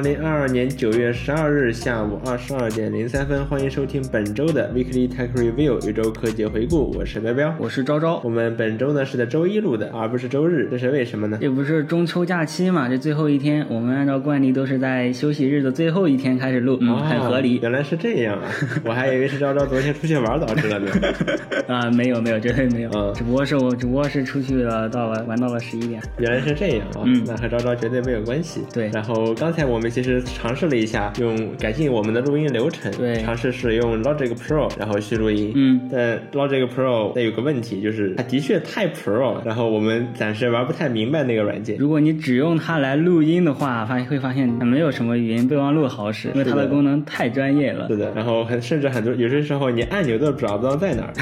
二零二二年九月十二日下午二十二点零三分，欢迎收听本周的 Weekly Tech Review 宇宙科技回顾。我是彪彪，我是昭昭。我们本周呢是在周一录的，而不是周日，这是为什么呢？这不是中秋假期嘛？这最后一天，我们按照惯例都是在休息日的最后一天开始录，嗯，很合理。原来是这样啊，我还以为是昭昭昨天出去玩导致了呢。啊，没有没有，绝对没有，嗯，只不过是我只不过是出去了，到了玩到了十一点。原来是这样啊，那和昭昭绝对没有关系。对，然后刚才我们其实尝试了一下，用改进我们的录音流程，对，尝试使用 Logic Pro，然后去录音。嗯，但 Logic Pro 它有个问题，就是它的确太 Pro，了然后我们暂时玩不太明白那个软件。如果你只用它来录音的话，发现会发现它没有什么语音备忘录好使，因为它的功能太专业了。是的，然后很甚至很多有些时候你按钮都找不到在哪儿。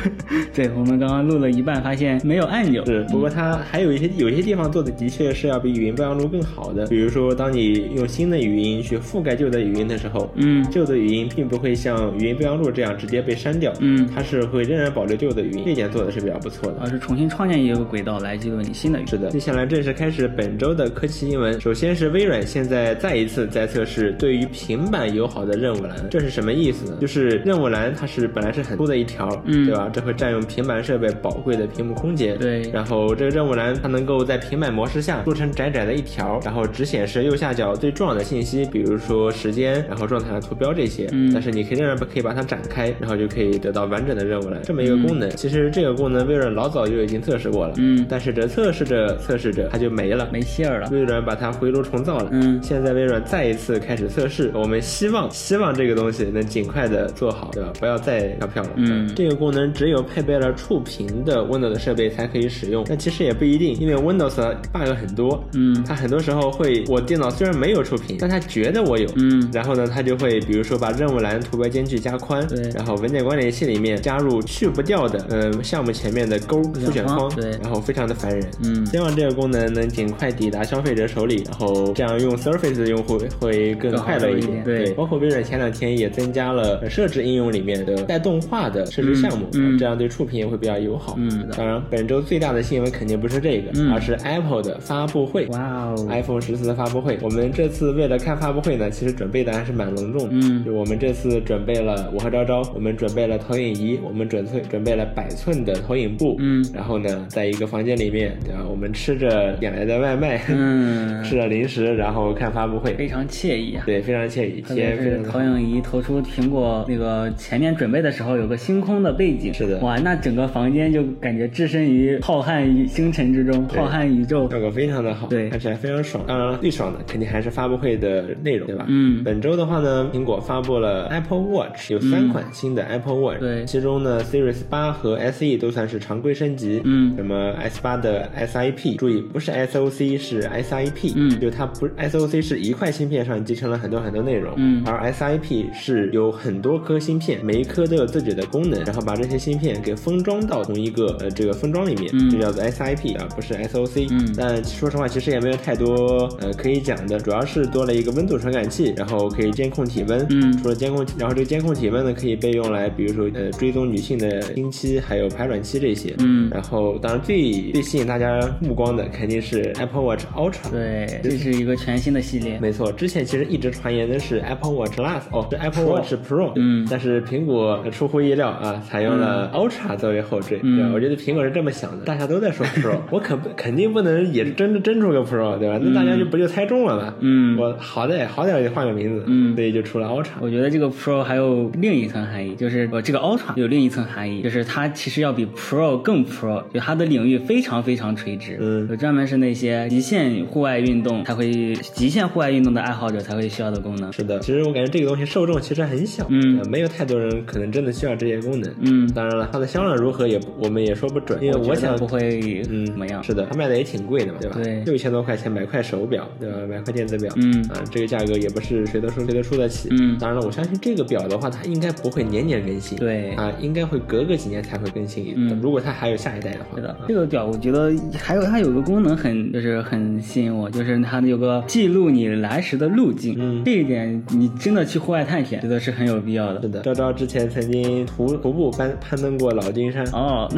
对，我们刚刚录了一半，发现没有按钮。是，不过它还有一些有些地方做的的确是要比语音备忘录更好的，比如说当你用新的语音去覆盖旧的语音的时候，嗯，旧的语音并不会像语音备忘录这样直接被删掉，嗯，它是会仍然保留旧的语音，这点做的是比较不错的，而是重新创建一个轨道来记录你新的语音。是的，接下来正式开始本周的科技新闻。首先是微软现在再一次在测试对于平板友好的任务栏，这是什么意思呢？就是任务栏它是本来是很粗的一条，嗯，对吧？这会占用平板设备宝贵的屏幕空间，对。然后这个任务栏它能够在平板模式下做成窄窄的一条，然后只显示右下角最重要的信息，比如说时间，然后状态的图标这些。嗯。但是你可以仍然可以把它展开，然后就可以得到完整的任务了这么一个功能。其实这个功能微软老早就已经测试过了，嗯。但是这测试着测试着它就没了，没信儿了。微软把它回炉重造了，嗯。现在微软再一次开始测试，我们希望希望这个东西能尽快的做好，对吧？不要再跳票了。嗯。这个功能只有配备了触屏的 Windows 设备才可以使用，但其实也不一定，因为 Windows bug 很多，嗯，它很多时候会，我电脑虽然没有触屏，但他觉得我有，嗯，然后呢，他就会比如说把任务栏图标间距加宽，对，然后文件管理器里面加入去不掉的，嗯，项目前面的勾复选框，对，然后非常的烦人，嗯，希望这个功能能尽快抵达消费者手里，然后这样用 Surface 的用户会更快乐一点，对，包括微软前两天也增加了设置应用里面的带动画的设置项目，嗯，这样对触屏也会比较友好，嗯，当然本周最大的新闻肯定不是这个，而是 Apple 的发布会，哇哦，iPhone 十四的发布会，我们这次为了看发布会呢，其实准备的还是蛮隆重，嗯，就我们这次准备了，我和昭昭，我们准备了投影仪，我们准备准备了百寸的投影布，嗯，然后呢，在一个房间里面，对吧？我们吃着点来的外卖，嗯，吃着零食，然后看发布会，非常惬意啊，对，非常惬意，特别是投影仪投出苹果那个前面准备的时候有个星空的背景，是的，哇，那整个房间就感觉置身于浩瀚星辰之中，浩瀚宇宙，效果非常的好，对，看起来非常爽。当然了，最爽的肯定还是发布会的内容，对吧？嗯，本周的话呢，苹果发布了 Apple Watch，有三款新的 Apple Watch，对，其中呢，Series 八和 SE 都算是常规升级，嗯，什么 S 八的 SIP，注意不是 SOC 是 SIP，嗯，就它不 SOC 是一块芯片上集成了很多很多内容，嗯，而 SIP 是有很多颗芯片，每一颗都有自己的功能，然后把这些芯片给封装到同一个呃这个封装里面，嗯，就叫做 SIP 啊，不是 SOC，嗯，但说实话其实也没有太多呃可以讲的，主要是多了一个温度传感器，然后可以监控体温，嗯，除了监控，然后这个监控体温呢可以被用来，比如说呃追踪女性的经期还有排卵期这些，嗯，然后当然最最吸引大家目光的肯定是 Apple Watch Ultra，对，这是一个全新的系列，没错，之前其实一直传言的是 Apple Watch Plus，哦是 Apple Watch Pro，嗯，但是苹果出乎意料啊，采用了 Ultra 作为后缀，嗯，我觉得苹果是这么想的，大家都在说 Pro，我可不肯定不能也真真出个 Pro，对吧？那大家就不就猜中了吗？嗯，我好歹好歹也换个名字，嗯，所以就出了 Ultra。我觉得这个 Pro 还有另一层含义，就是我这个 Ultra 有另一层含义，就是它其实要比 Pro 更 Pro，就它的领域非常非常垂直，嗯，就专门是那些极限户外运动才会极限户外运动的爱好者才会需要的功能。是的，其实我感觉这个东西受众其实很小，嗯，没有太多人可能真的需要这些功能，嗯，当然了，它的销量如何也我们也说不准，因为我想不会嗯怎么样。是的，它卖的也挺贵的嘛，对吧？对，六千多块钱买块手表，对吧？买块电子表，嗯。啊，这个价格也不是谁都出谁都出得起，嗯，当然了，我相信这个表的话，它应该不会年年更新，对，啊，应该会隔个几年才会更新，嗯，如果它还有下一代的话，对的，这个表我觉得还有它有个功能很就是很吸引我，就是它有个记录你来时的路径，嗯，这一点你真的去户外探险，觉得是很有必要的。是的，昭昭之前曾经徒徒步攀攀登过老金山，哦，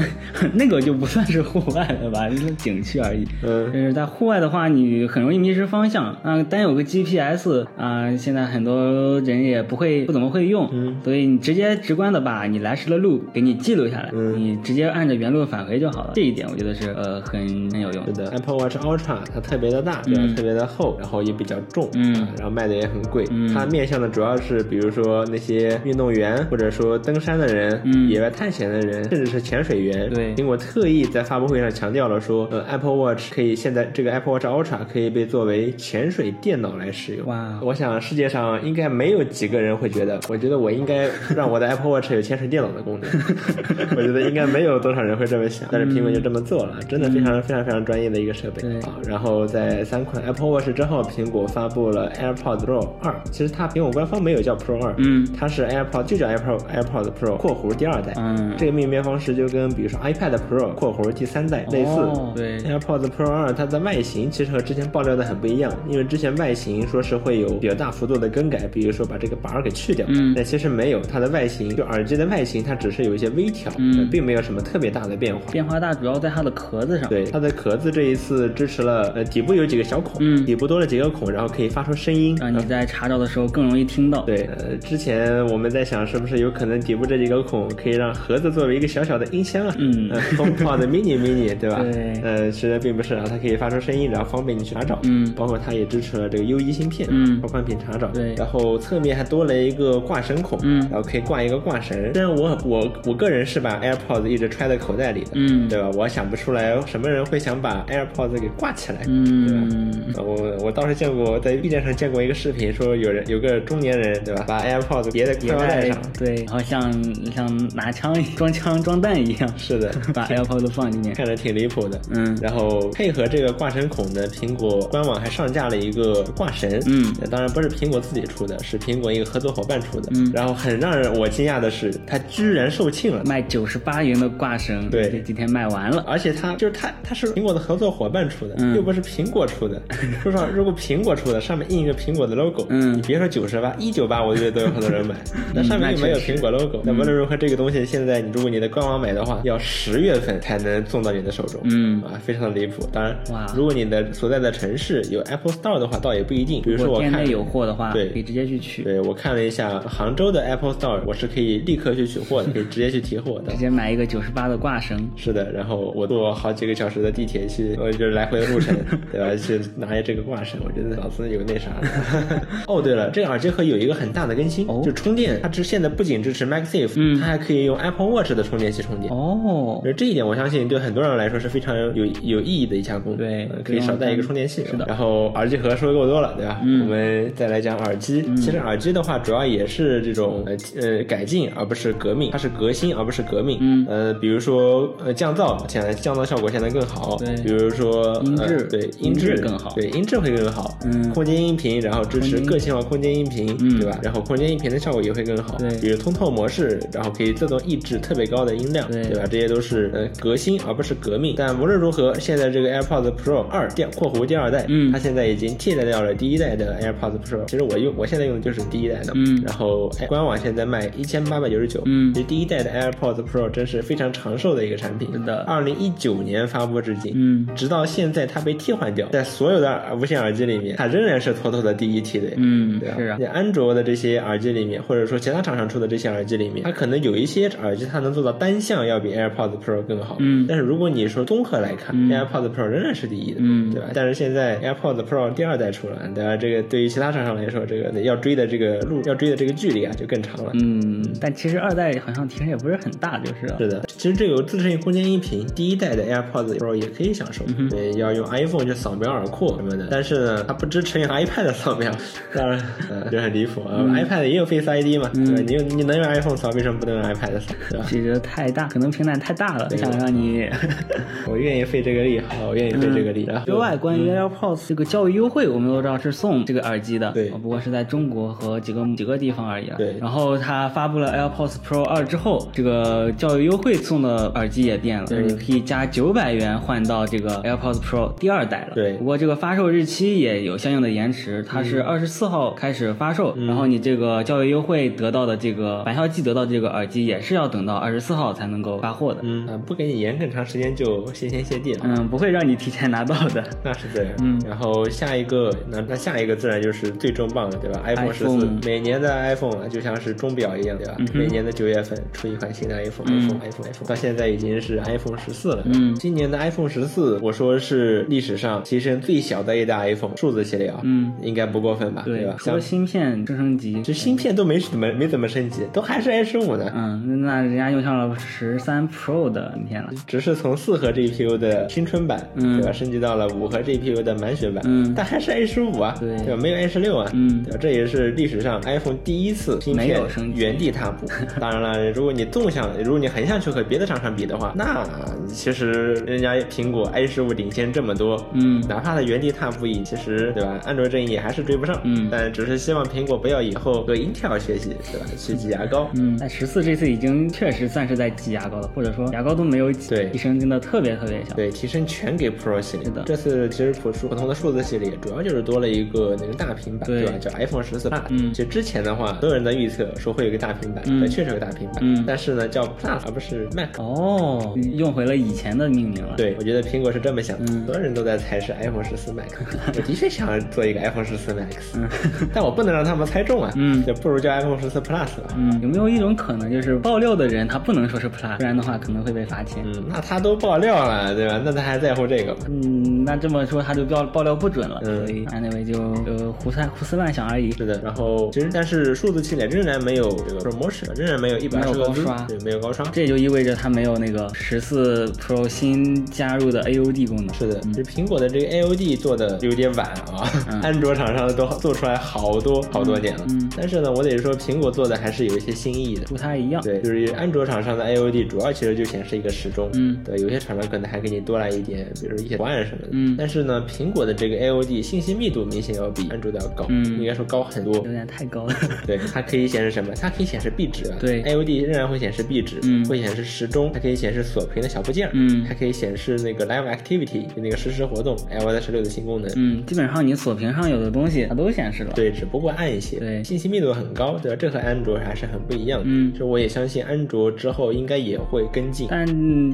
那 那个就不算是户外了吧，就是景区而已。嗯，就是在户外的话，你很容易迷失方向。啊，单然有个 GPS 啊、现在很多人也不会不怎么会用，嗯所以你直接直观的把你来时的路给你记录下来，嗯你直接按照原路返回就好了。这一点我觉得是呃很很有用是。的，Apple Watch Ultra 它特别的大，对吧？嗯特别的厚，然后也比较重，嗯啊然后卖的也很贵。嗯它面向的主要是比如说那些运动员，或者说登山的人、嗯野外探险的人，甚至是潜水员。对苹果特意在发布会上强调了说，呃，Apple Watch 可以现在这个 Apple Watch Ultra 可以被作为潜水电脑来使用。哇我想世界上应该没有几个人会觉得，我觉得我应该让我的 Apple Watch 有潜水电脑的功能。我觉得应该没有多少人会这么想，但是苹果就这么做了，真的非常非常非常专业的一个设备对啊。然后在三款 Apple Watch 之后，苹果发布了 AirPods Pro 二，其实它苹果官方没有叫 Pro 二，嗯它是 AirPod 就叫 AirPod AirPods Pro（ 括弧第二代）。嗯这个命名方式就跟比如说 iPad Pro（ 括弧第三代）类似。哦对 AirPods Pro 二它的外形其实和之前爆料的很不一样，因为之前外形说是会有比较大幅度的更改，比如说把这个把儿给去掉，嗯但其实没有，它的外形就耳机的外形它只是有一些微调，并没有什么特别大的变化。变化大主要在它的壳子上。对，它的壳子这一次支持了，呃，底部有几个小孔，嗯底部多了几个孔，然后可以发出声音，让你在查找的时候更容易听到。对，呃，之前我们在想是不是有可能底部这几个孔可以让盒子作为一个小小的音箱啊，嗯呃，HomePod mini mini，对吧？对呃，其实并不是啊，它可以发出声音，然后方便你去查找，嗯包括它也支持了这个 U 1芯片，嗯高宽频查找，对然后侧面还多了一个挂绳孔，嗯然后可以挂一个挂绳。虽然我我我个人是把 AirPods 一直揣在口袋里的，嗯对吧？我想不出来什么人会想把 AirPods 给挂起来，嗯对吧？我我倒是见过，在 B 站上见过一个视频，说有人有个中年人，对吧，把 AirPods 别在裤也在腰带上，对，然后像像拿枪 装枪装弹一样，是的，把 AirPods 放里面。看着挺离谱的。嗯然后配合这个挂绳孔呢，苹果官网还上架了一个挂绳，嗯呃当然不是苹果自己出的，是苹果一个合作伙伴出的。嗯然后很让人我惊讶的是，它居然售罄了。卖九十八元的挂绳，对这几天卖完了。而且它就是它，它是苹果的合作伙伴出的，嗯又不是苹果出的。说实话，如果苹果出的，上面印一个苹果的 logo，嗯你别说九十八，一九八，我觉得都有很多人买。那上面又没有苹果 logo，那无论如何，这个东西现在你如果你的官网买的话，要十月份才能送到你的手中。嗯啊，非常的离谱。当然，哇如果你的所在的城市有 Apple Store 的话，倒也不一定。比如说我店内有货的话，对可以直接去取，对我看了一下杭州的 Apple Store，我是可以立刻去取货的，可 以直接去提货的直。接买一个九十八的挂绳。是的，然后我坐好几个小时的地铁去，我就是来回的路程，对吧？去拿下这个挂绳，我觉得脑子有那啥的。哦，对了，这个耳机盒有一个很大的更新，哦就充电，它支现在不仅支持 MagSafe，、嗯它还可以用 Apple Watch 的充电器充电。哦，而这一点，我相信对很多人来说是非常有有意义的一项功能。对呃可以少带一个充电器。是的然后耳机盒说的够多了，对吧？嗯我们再来讲耳机。其实耳机的话，主要也是这种呃呃改进，而不是革命。它是革新，而不是革命。嗯呃，比如说呃降噪，现在降噪效果现在更好。对比如说音质呃对音质质更好对音质会更好。嗯空间音频，然后支持个性化空间音频，嗯对吧？然后空间音频的效果也会更好。对比如通透模式，然后可以自动抑制特别高的音量，对对吧？这些都是呃革新，而不是革命。但无论如何，现在这个 AirPods Pro 二第（括弧第二代），嗯它现在已经替代掉了第一代的 AirPods Pro。其实我用我现在用的就是第一代的，嗯。然后哎官网现在卖一千八百九十九，嗯。其实第一代的 AirPods Pro 真是非常长寿的一个产品。是的。二零一九年发布至今，嗯。直到现在它被替换掉，在所有的无线耳机里面，它仍然是妥妥的第一梯队。嗯对啊，是啊。在安卓的这些耳机里面，或者说其他厂商出的这些耳机里面，它可能有一些耳机它能做到单向要比 AirPods Pro 更好。嗯。但是如果你说综合来看、嗯。A i r p o d s Pro 仍然是第一的，嗯。对吧？但是现在 AirPods Pro 第二代出了，对吧？这个对于其他厂商来说，这个要追的这个路，要追的这个距离啊，就更长了。嗯，但其实二代好像提升也不是很大，就是了是的，其实这有自适应空间音频，第一代的 AirPods Pro 也可以享受，嗯对，要用 iPhone 去扫描耳廓什么的。但是呢，它不支持用 iPad 扫描，当然，呃，就很离谱啊、iPad 也有 Face ID 嘛，对吧？你用你能用 iPhone 扫，为什么不能用 iPad 扫？对吧？这个太大，可能平台太大了，不想让你。我愿意费这个力，好，我愿意费这个力。然后之外，关于 AirPods 这个教育优惠，我们都知道是送这个耳机的，对不过是在中国和几个几个地方而已了。对然后它发布了 AirPods Pro 二之后，这个教育优惠送的耳机也变了，就是你可以加九百元换到这个 AirPods Pro 第二代了。对不过这个发售日期也有相应的延迟，它是二十四号开始发售，然后你这个教育优惠得到的这个返校季得到的这个耳机也是要等到二十四号才能够发货的。嗯啊，不给你延更长时间就谢天谢地了。嗯，不会让你提前拿到的。那是这样，嗯然后下一个恶，那那下一个自然就是最重磅的，对吧？iPhone 十四每年的 iPhone 就像是钟表一样，对吧？嗯每年的九月份出一款新的 iPhone，iPhone，iPhone，iPhone，、iPhone，到现在已经是 iPhone 十四了。嗯今年的 iPhone 十四，我说是历史上提升最小的一代 iPhone 数字系列啊，嗯，应该不过分吧？对吧？像除了芯片升升级，这芯片都没怎么没怎么升级，都还是 A 十五呢。嗯，那人家用上了十三 Pro 的芯片了。只是从四核 GPU 的青春版，嗯对吧，升级到了五核 GPU 的满血版，嗯但还是 A 十五啊，对吧？没有 A 十六啊，嗯对吧？这也是历史上 iPhone 第一次芯没片有升原地踏步。当然了，如果你纵向，如果你横向去和别的厂商比的话，那其实人家苹果 A 十五领先这么多，嗯哪怕它原地踏步也，其实对吧？安卓阵营也还是追不上，嗯但只是希望苹果不要以后和 Intel 学习，对吧？去挤牙膏，嗯，但十四这次已经确实算是在挤牙膏了，或者说牙膏都没有挤，对提升真的特别特别小。对，提升全给 Pro 系列。是的这次其实普数普通的数字系列主要就是多了一个那个大平板，对吧？叫 iPhone 十四 Plus。嗯其实之前的话，所有人的预测说会有一个大平板，嗯对，确实有个大平板，嗯但是呢叫 Plus 而不是 Mac。哦，用回了以前的命名了。，对，我觉得苹果是这么想的，嗯所有人都在猜是 iPhone 十四 Max，我的确想做一个 iPhone 十四 Max，、嗯但我不能让他们猜中啊，嗯就不如叫 iPhone 十四 Plus 吧。嗯，有没有一种可能，就是爆料的人他不能说是 Plus，不然的话可能会被罚钱。嗯，那他都爆料了，对吧？那他还在乎这个吗？嗯，那这么说他就爆爆料不准了，嗯所以 anyway 就呃胡猜胡思乱想而已。是的，然后其实但是数字系列仍然没有这个 promotion，仍然没有一百二十个字没有高刷对，没有高刷。这也就意味着它没有那个十四 Pro 新加入的 AOD 功能。是的，这苹果的这个 AOD 做的有点晚啊，嗯 安卓厂商都做出来好多好多年了。嗯但是呢，我得说苹果做的还是有一些新意的。不太一样。对，就是安卓厂商的 AOD 主要其实就显示一个时钟，嗯对，有些厂商可能还给你多来一点，比如一些图案什么的，嗯但是呢，苹果的这个 AOD 信息密度明显要比安卓的要高，嗯应该说高很多有。点太高了。对，它可以显示什么？它可以显示壁纸啊。对，AOD 仍然会显示壁纸，嗯会显示时钟，还可以显示锁屏的小部件，嗯还可以显示那个 Live Activity 就那个实时活动，iOS 十六的新功能。嗯，基本上你锁屏上有的东西它都显示了。对，只不过暗一些，对信息密度很高，对吧？这和安卓还是很不一样的。嗯就我也相信安卓之后应该也会跟进。但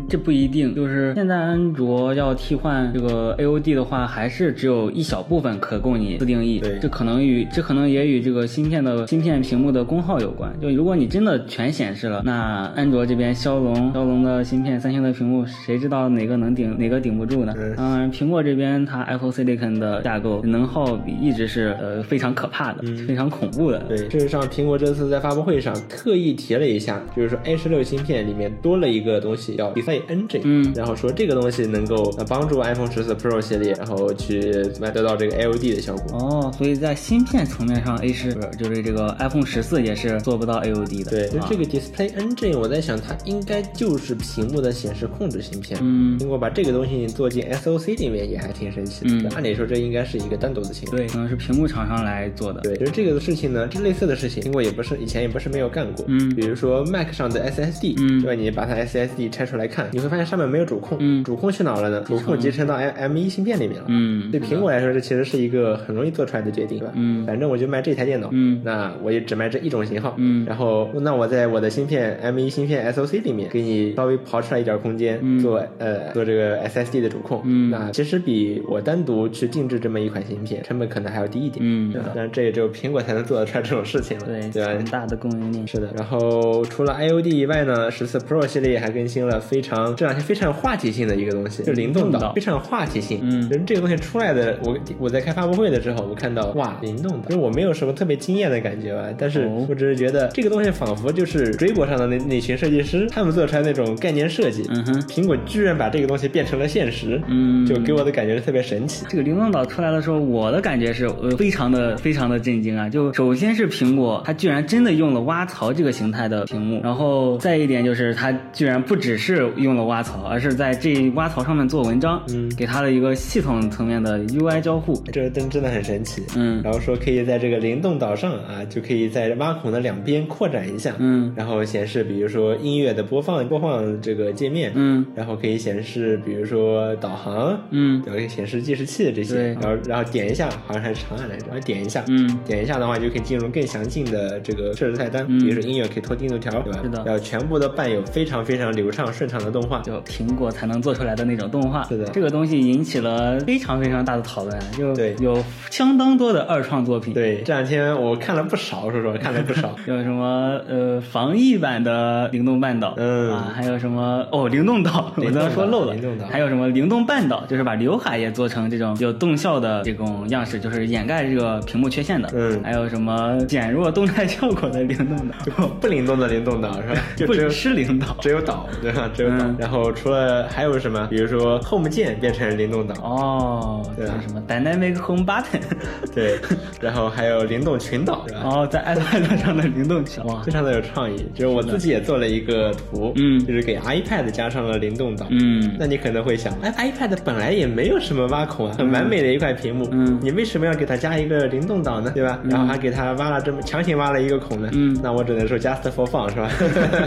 这不一定，就是现在安卓要替换这个 AOD 的话，还是只有一小部分可供你自定义。对这可能与这可能也与这个芯片的芯片屏幕的功耗有关。就如果你真的全显示了，那安卓这边骁龙骁龙的芯片、三星的屏幕，谁知道哪个能顶哪个顶不住呢？嗯苹果这边它 Apple Silicon 的架构能耗比一直是呃非常可怕的，非常恐怖的。对，事实上，苹果这次在发布会上特意提了一下，就是说 A 十六芯片里面多了一个东西叫 Display Engine，嗯然后说这个东西能够呃帮助 iPhone 十四 Pro 系列，然后去怎么样得到这个 AOD 的效果。哦，所以在芯片层面上，A 十就是这个 iPhone 十四也是做不到 AOD 的。对，就啊这个 Display Engine，我在想它应该就是屏幕的显示控制芯片。嗯苹果把这个东西做进 SOC 里面也还挺神奇的。嗯按理说这应该是一个单独的芯片。对，可能是屏幕厂商来做的。对，就是这个事情呢，这类似的事情，苹果也不是以前也不是没有干过。嗯比如说 Mac 上的 SSD，嗯对吧？你把它 SSD 拆出来看，你会发现上面没有主控，嗯主控去哪了呢？主控集成到 M M 一芯片里面了。嗯对苹果来说，这其实是一个很容易做出来的决定，对吧？嗯。反正我就卖这台电脑，嗯。那我也只卖这一种型号，嗯。然后那我在我的芯片 M1 芯片 SOC 里面给你稍微刨出来一点空间，嗯。做呃做这个 SSD 的主控，嗯。那其实比我单独去定制这么一款芯片成本可能还要低一点，嗯？但是这也只有苹果才能做得出来这种事情了，对，对吧？大的供应链。是的，然后除了 IOD 以外呢，十四 Pro 系列还更新了非常这两天非常有话题性的一个东西，就是灵动岛，灵动岛。非常有话题性。嗯。就是这个东西出来的，我我在开发布会的时候，我看到哇，灵动岛，就是我没有什么特别惊艳的感觉吧，但是哦我只是觉得这个东西仿佛就是追博上的那那群设计师他们做出来那种概念设计，嗯哼，苹果居然把这个东西变成了现实，嗯，就给我的感觉是特别神奇。这个灵动岛出来的时候，我的感觉是呃非常的非常的震惊啊！就首先是苹果，它居然真的用了挖槽这个形态的屏幕，然后再一点就是它居然不只是用了挖槽，而是在这挖槽上面做文章，嗯给它的一个系统层面的 UI 交互，这个灯真的很神奇，嗯。然后说可以在这个灵动岛上啊，就可以在挖孔的两边扩展一下，嗯。然后显示比如说音乐的播放播放这个界面，嗯。然后可以显示比如说导航，嗯。然后可以显示计时器这些，对。然后然后点一下，好像还是长按来着，然后点一下，嗯。点一下的话就可以进入更详尽的这个设置菜单，嗯。比如说音乐可以拖进度条，对吧？是的。然后全部都伴有非常非常流畅顺畅的动画，就苹果才能做出来的那种动画。是的。这个东西引起了非常非常大的讨论啊。就就对有相当多的二创作品。对，这两天我看了不少，说实话看了不少。有什么呃防疫版的灵动半岛，嗯啊，还有什么哦 灵动岛，我刚刚说漏了，灵动岛还有什么灵动半岛，就是把刘海也做成这种有动效的这种样式，就是掩盖这个屏幕缺陷的。嗯还有什么减弱动态效果的灵动岛，不灵动的灵动岛是吧？就不只有是灵岛。只有岛，对吧？只有岛。嗯然后除了还有什么？比如说 Home 键变成灵动岛，哦，对什么 Dynamic Home Button，对。然后还有灵动群岛，是吧？哦，在 iPad 上的灵动群，岛非，常的有创意，就是我自己也做了一个图，嗯就是给 iPad 加上了灵动岛，嗯那你可能会想，哎，iPad 本来也没有什么挖孔啊，很完美的一块屏幕，嗯你为什么要给它加一个灵动岛呢？对吧？然后还给它挖了这么强行挖了一个孔呢？嗯那我只能说 just for fun 是吧？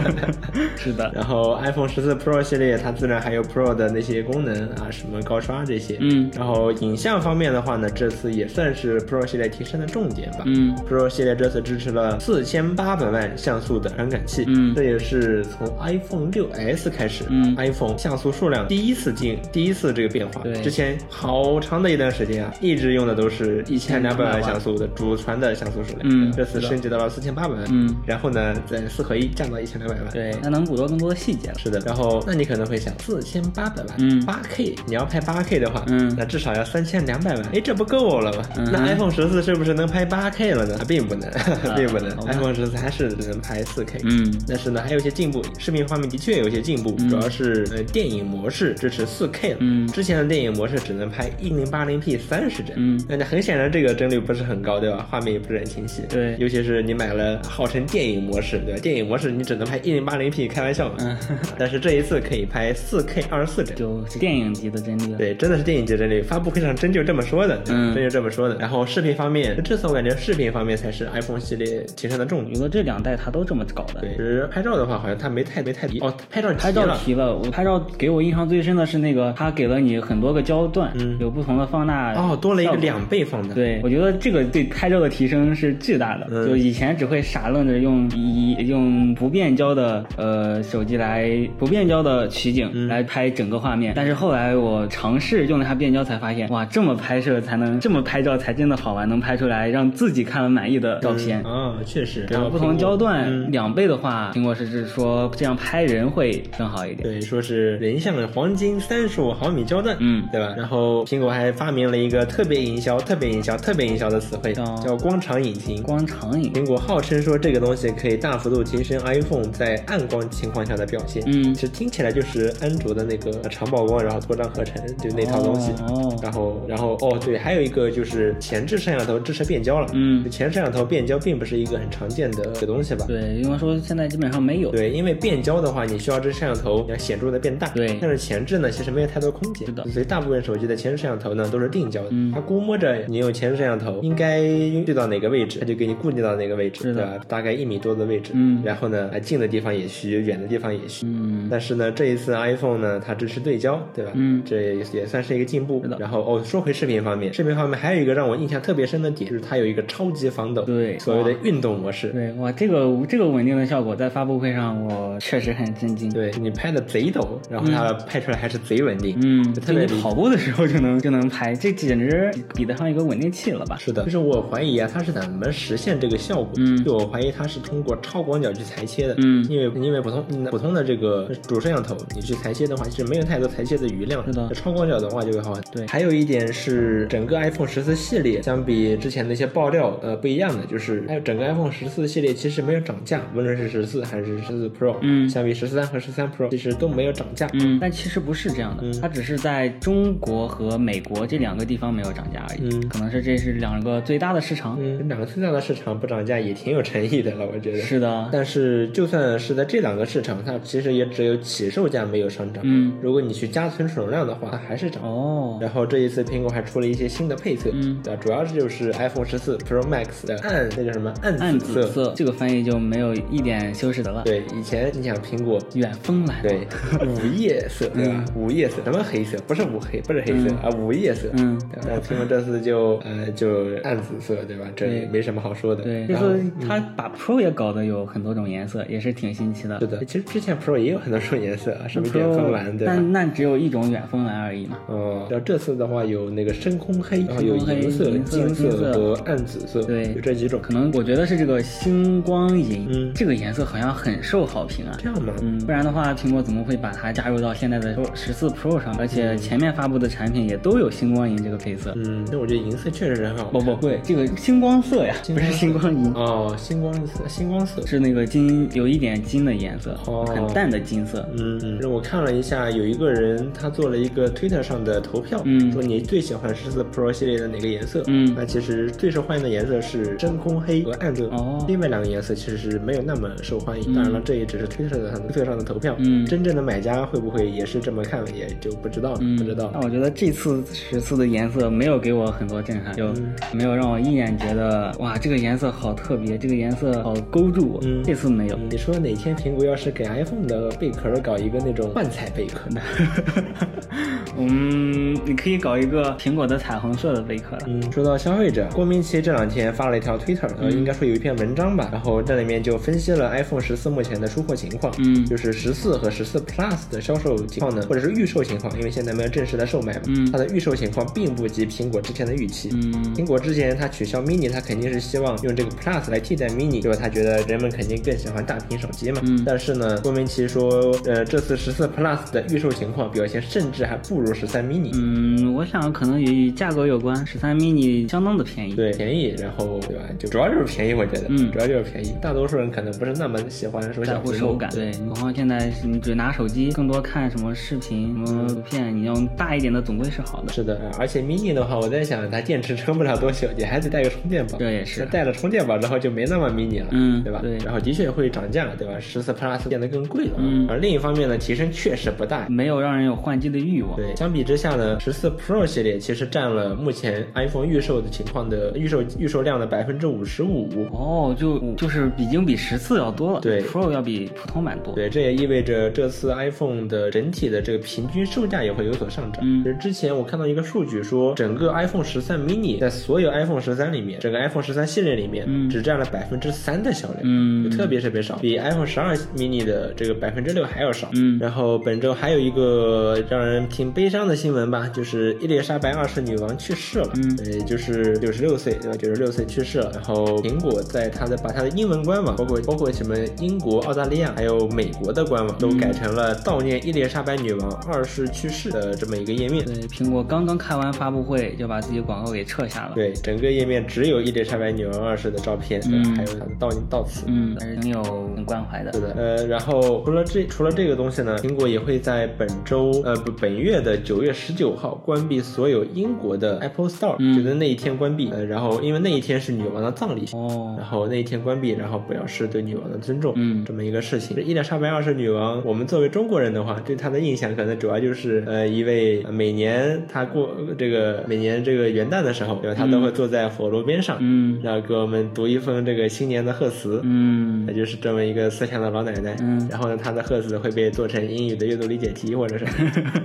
是的，然后 iPhone 十四 Pro 系列它自然还有 Pro 的那些功能啊，什么高刷这些，嗯然后影像方面的话呢，这次也算是 Pro 系列提升的重点吧，嗯。Pro 系列这次支持了四千八百万像素的传感器，嗯。这也是从 iPhone 六 S 开始，嗯，iPhone 像素数量第一次进，第一次这个变化。对。之前好长的一段时间啊，一直用的都是一千两百万。1200像素的主传的像素数量，嗯这次升级到了四千八百万，嗯。然后呢，在四合一降到一千两百万，对，那能捕捉更多的。细节了。是的，然后那你可能会想，四千八百万，嗯。八 K，你要拍八 K 的话，嗯。那至少要三千两百万，哎，这不够了吗？嗯那 iPhone 十四是不是能拍八 K 了呢？啊并不能，并不能，iPhone 十四还是只能拍四 K。嗯但是呢，还有一些进步，视频画面的确有一些进步，主要是呃电影模式支持四 K 了。嗯之前的电影模式只能拍一零八零 P 三十帧。嗯那很显然这个帧率不是很高，对吧？画面也不是很清晰。对尤其是你买了号称电影模式，对吧？电影模式你只能拍一零八零 P，开玩笑嘛。嗯，但是这一次可以拍四 K 二十四帧。就是电影级的帧率。对，真的是电影级帧率，发布会上真就这么说的，嗯真就这么说的。然后视频方面，这次我感觉视频方面才是 iPhone 系列提升的重点。因为这两代它都这么搞的。对，只是拍照的话，好像它没太没太提哦，拍照拍照提了，我拍照给我印象最深的是那个，它给了你很多个焦段，嗯有不同的放大哦，多了一个两倍放大。对，我觉得这个对拍照的提升是巨大的。嗯就以前只会傻愣着用一用不变焦的呃手机来不变焦的取景、嗯来拍整个画面，但是后来我尝试用了它变焦，才发现哇，这么拍摄才能这么拍照才真的好玩，能拍出来让自己看了满意的照片。啊，确实，然后不同焦段、嗯两倍的话，苹果是是说这样拍人会更好一点。对，说是人像的黄金三十五毫米焦段，嗯对吧？然后苹果还发明了一个特别营销、特别营销、特别营销的词汇，叫叫光场引擎。光长影，苹果号称说这个东西可以大幅度提升 iPhone 在暗光情况下的表现。嗯其实听起来就是安卓的那个长曝光，然后多张合成，就那套东西。哦然后，然后哦，对，还有一个就是前置摄像头支持变焦了。嗯就前摄像头变焦并不是一个很常见的东西吧？对，因为说现在基本上没有。对，因为变焦的话，你需要这摄像头要显著的变大。对但是前置呢，其实没有太多空间。是的所以大部分手机的前置摄像头呢都是定焦的。嗯它估摸着你用前置摄像头应该对到哪个位置，它就给你固定到哪个位置，对吧？大概一米多的位置。嗯然后呢，啊近的地方也虚，远的地方也虚。嗯但是呢，这一次 iPhone 呢，它支持对焦，对吧？嗯这也也算是一个进步。然后哦，说回视频方面，视频方面还有一个让我印象特别深的点，就是它有一个超级防抖，对所谓的运动模式。对，哇，这个这个稳定的效果在发布会上我确实很震惊。对你拍的贼抖，然后它拍出来还是贼稳定，嗯，就特别跑步的时候就能就能拍，这简直比得上一个稳定器了吧？是的，就是我怀疑啊，它是怎么实现这个效果？嗯就我怀疑它是通过超广角去裁切的。嗯因为因为普通嗯普通的这个主摄像头，你去裁切的话，其实没有太多裁切的余量。是的超广角的话就会好很多。对还有一点是整个 iPhone 十四系列相比之前的一些爆料，呃，不一样的就是，还有整个 iPhone 十四系列其实没有涨价，无论是十四还是十四 Pro，嗯相比十三和十三 Pro，其实都没有涨价。嗯，但其实不是这样的，它只是在中国和美国这两个地方没有涨价而已。嗯可能是这是两个最大的市场。嗯，两个最大的市场不涨价也挺有诚意的了，我觉得。是的，但是就算是在这两个市场，它其实也只有起售价没有上涨。嗯，如果你去加存储容量的话，它还是涨。哦，然后这一次苹果还出了一些新的配色，嗯对吧，主要是就是 iPhone 十四 Pro Max 的暗那叫什么暗暗紫紫色，这个翻译就没有一点修饰的了。，对，以前你想苹果。远峰蓝。对，午夜色对吧？午夜色什么黑色？不是午黑，不是黑色、啊，午夜色。嗯对吧，但苹果这次就呃就暗紫色，对吧？这也没什么好说的。对，就然后是它把 Pro 也搞得有很多种颜色，也是挺新奇的。是的，其实之前 Pro 也有很多种颜色啊，什么远峰蓝，对吧？但那只有一种远峰蓝而已嘛。哦，然后这次的话有那个深深空黑，然后有银色、金金色和暗紫色，对有这几种。可能我觉得是这个星光银，嗯这个颜色好像很受好评啊。这样吗？嗯，不然的话，苹果怎么会把它加入到现在的十四 Pro 上？而且前面发布的产品也都有星光银这个配色。嗯，那我觉得银色确实是很好看。不不对，这个星光色呀，不是星光银，哦，星光色，星光色。是那个金有一点金的颜色，哦很淡的金色。嗯嗯，我看了一下，有一个人他做了一个 Twitter 上的投票，嗯说你最喜欢十四 Pro 系列的哪个颜色？嗯那其实最受欢迎的颜色是真空黑和暗色，哦另外两个颜色其实是没有那么受欢迎。当然了，这也只是 Twitter 的推特上的投票，嗯真正的买家会不会也是这么看，也就不知道了，嗯，不知道那。我觉得这次十四的颜色没有给我很多震撼，就嗯没有让我一眼觉得哇，这个颜色好特别，这个颜色好勾住我。嗯这次没有。你说哪天苹果要是给 iPhone 的贝壳搞一个那种幻彩贝壳呢？嗯，你可以搞一个苹果的彩虹色的贝壳了。嗯，说到消费者，郭明奇这两天发了一条 Twitter，呃，应该说有一篇文章吧，然后这里面就分析了 iPhone 十四目前的出货情况，嗯就是十四和十四 Plus 的销售情况呢，或者是预售情况，因为现在没有正式的售卖嘛，嗯它的预售情况并不及苹果之前的预期。嗯苹果之前它取消 mini，它肯定是希望用这个 Plus 来替代 mini，对吧？它觉得人们肯定更喜欢大屏手机嘛。嗯但是呢，郭明奇说，呃，这次十四 Plus 的预售情况表现甚至还不如十三 mini。嗯，我想可能也与价格有关，十三 mini 相当的便宜。对，便宜，然后对吧？就主要就是便宜，我觉得，嗯主要就是便宜。大多数人可能不是那么喜欢说手感，对，何况现在你只拿手机，更多看什么视频、什么图片，你用大一点的总归是好的。是的，呃而且 mini 的话，我在想它电池撑不了多久，你还得带个充电宝。这也是带了充电宝之后就没那么 mini 了，嗯对吧？对然后的确会涨价，对吧？十四 Plus 变得更贵了，嗯而另一方面呢，提升确实不大。没有让人有换机的欲望。对，相比之下呢，十四 Pro 系列其实占了目前 iPhone 预售的情况的预售预售量的百分之五十五。哦，就就是已经比十四要多了，对，Pro 要比普通版多。对，这也意味着这次 iPhone 的整体的这个平均售价也会有所上涨。嗯就是之前我看到一个数据说，整个 iPhone 十三 mini 在所有 iPhone 十三里面，整个 iPhone 十三系列里面，嗯只占了百分之三的销量，嗯就特别特别少，比 iPhone 十二 mini 的这个百分之六还要少。嗯然后本周还有一个让人挺悲伤的新闻吧，就是伊丽莎白二世女王去世了，嗯呃，就是六十六岁，对吧？九十六岁去世了。然后苹果在它的把它的英文官网，包括包括什么英国、澳大利亚还有美国的官网，都改成了悼念伊丽莎白女王二世去世的这么一个页面。对，苹果刚刚开完发布会就把自己广告给撤下了。，对，整个页面只有伊丽莎白女王二世的照片，对嗯还有她的悼悼词。嗯，还是挺有很关怀的。是的，呃，然后除了这除了这个东西呢，苹果也会在本周呃不本月的九月十九号关闭所有英国的 Apple Store，、嗯就在那一天关闭。呃，然后因为那一天是女王的葬礼。哦然，后那一天关闭，然后表示对女王的尊重，嗯这么一个事情。这伊丽莎白二世女王，我们作为中国人的话，对她的印象可能主要就是，呃，一位呃每年她过这个每年这个元旦的时候，对吧？她都会坐在火炉边上，嗯然后给我们读一封这个新年的贺词，嗯她就是这么一个慈祥的老奶奶。嗯然后呢，她的贺词会被做成英语的阅读理解题或者是，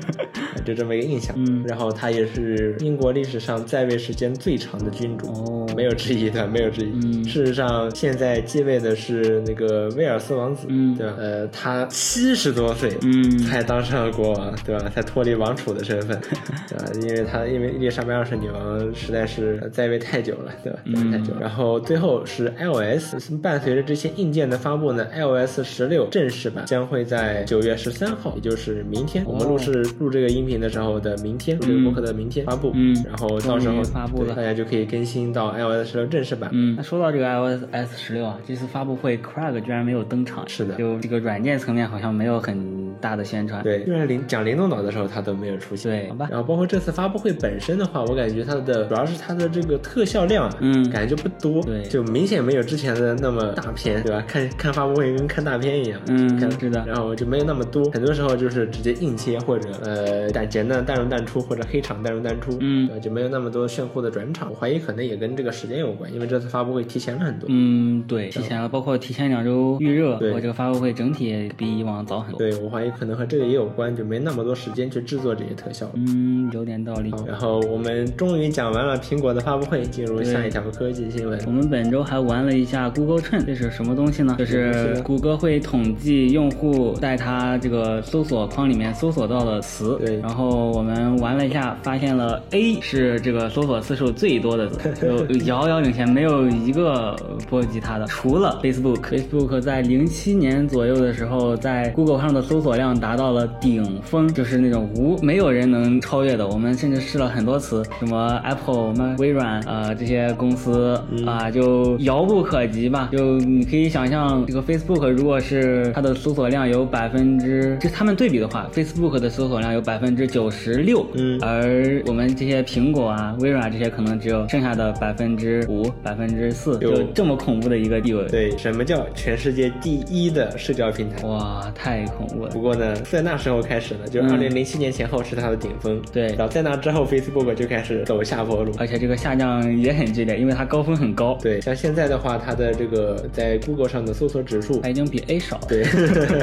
就这么一个印象。嗯然后她也是英国历史上在位时间最长的君主，哦，没有质疑的，没有质疑。嗯事实上，现在继位的是那个威尔斯王子，嗯对吧？呃，他七十多岁，嗯才当上了国王，对吧？才脱离王储的身份，对吧？因为他因为伊丽莎白二世女王实在是在位太久了，对吧？在位太久了。然后最后是 iOS，伴随着这些硬件的发布呢，iOS 十六正式版将会在九月十三号，也就是明天，我们录制录这个音频的时候的明天，录这个播客的明天发布。嗯然后到时候发布了大家就可以更新到 iOS 十六正式版。嗯，那说到这个 iOS S 十六啊，这次发布会 Craig 居然没有登场，是的就这个软件层面好像没有很大的宣传。对，就是灵讲灵动岛的时候，他都没有出现。对，好吧，然后包括这次发布会本身的话，我感觉它的主要是它的这个特效量啊，嗯感觉就不多，对就明显没有之前的那么大片，对吧？看看发布会跟看大片一样，嗯看是的然后就没有那么多，很多时候就是直接硬切或者呃淡简单淡入淡出或者黑场淡入淡出，嗯对就没有那么多炫酷的转场。我怀疑可能也跟这个时间有关，因为这次发布会提前了很多。嗯，对，提前了，包括提前两周预热，对包括这个发布会整体比以往早很多。对，我怀疑可能和这个也有关，就没那么多时间去制作这些特效。嗯，有点道理。然后我们终于讲完了苹果的发布会，进入下一条科技新闻。我们本周还玩了一下 Google Trend，这是什么东西呢？就是谷歌会统计用户在它这个搜索框里面搜索到的词词。对然后我们玩了一下，发现了 A 是这个搜索次数最多的字，就遥遥领先，没有一个波及它的，除了 Facebook。Facebook 在零七年左右的时候，在 Google 上的搜索量达到了顶峰，就是那种无没有人能超越的。我们甚至试了很多词，什么 Apple、什么微软，呃，这些公司啊、就遥不可及吧。就你可以想象，这个 Facebook 如果是它的搜索量有百分之，就他们对比的话，Facebook 的搜索量有百分之九十六，嗯而我们这些苹果啊、微软这些可能只有剩下的百分之五、百分之四，有就这么恐怖的一个地位。对，什么叫全世界第一的社交平台？哇，太恐怖了不。过呢，在那时候开始呢，就二零零七年前后是它的顶峰。对然后在那之后，Facebook 就开始走下坡路。而且这个下降也很剧烈，因为它高峰很高，对，像现在的话，它的这个在 Google 上的搜索指数它已经比 A 少。对，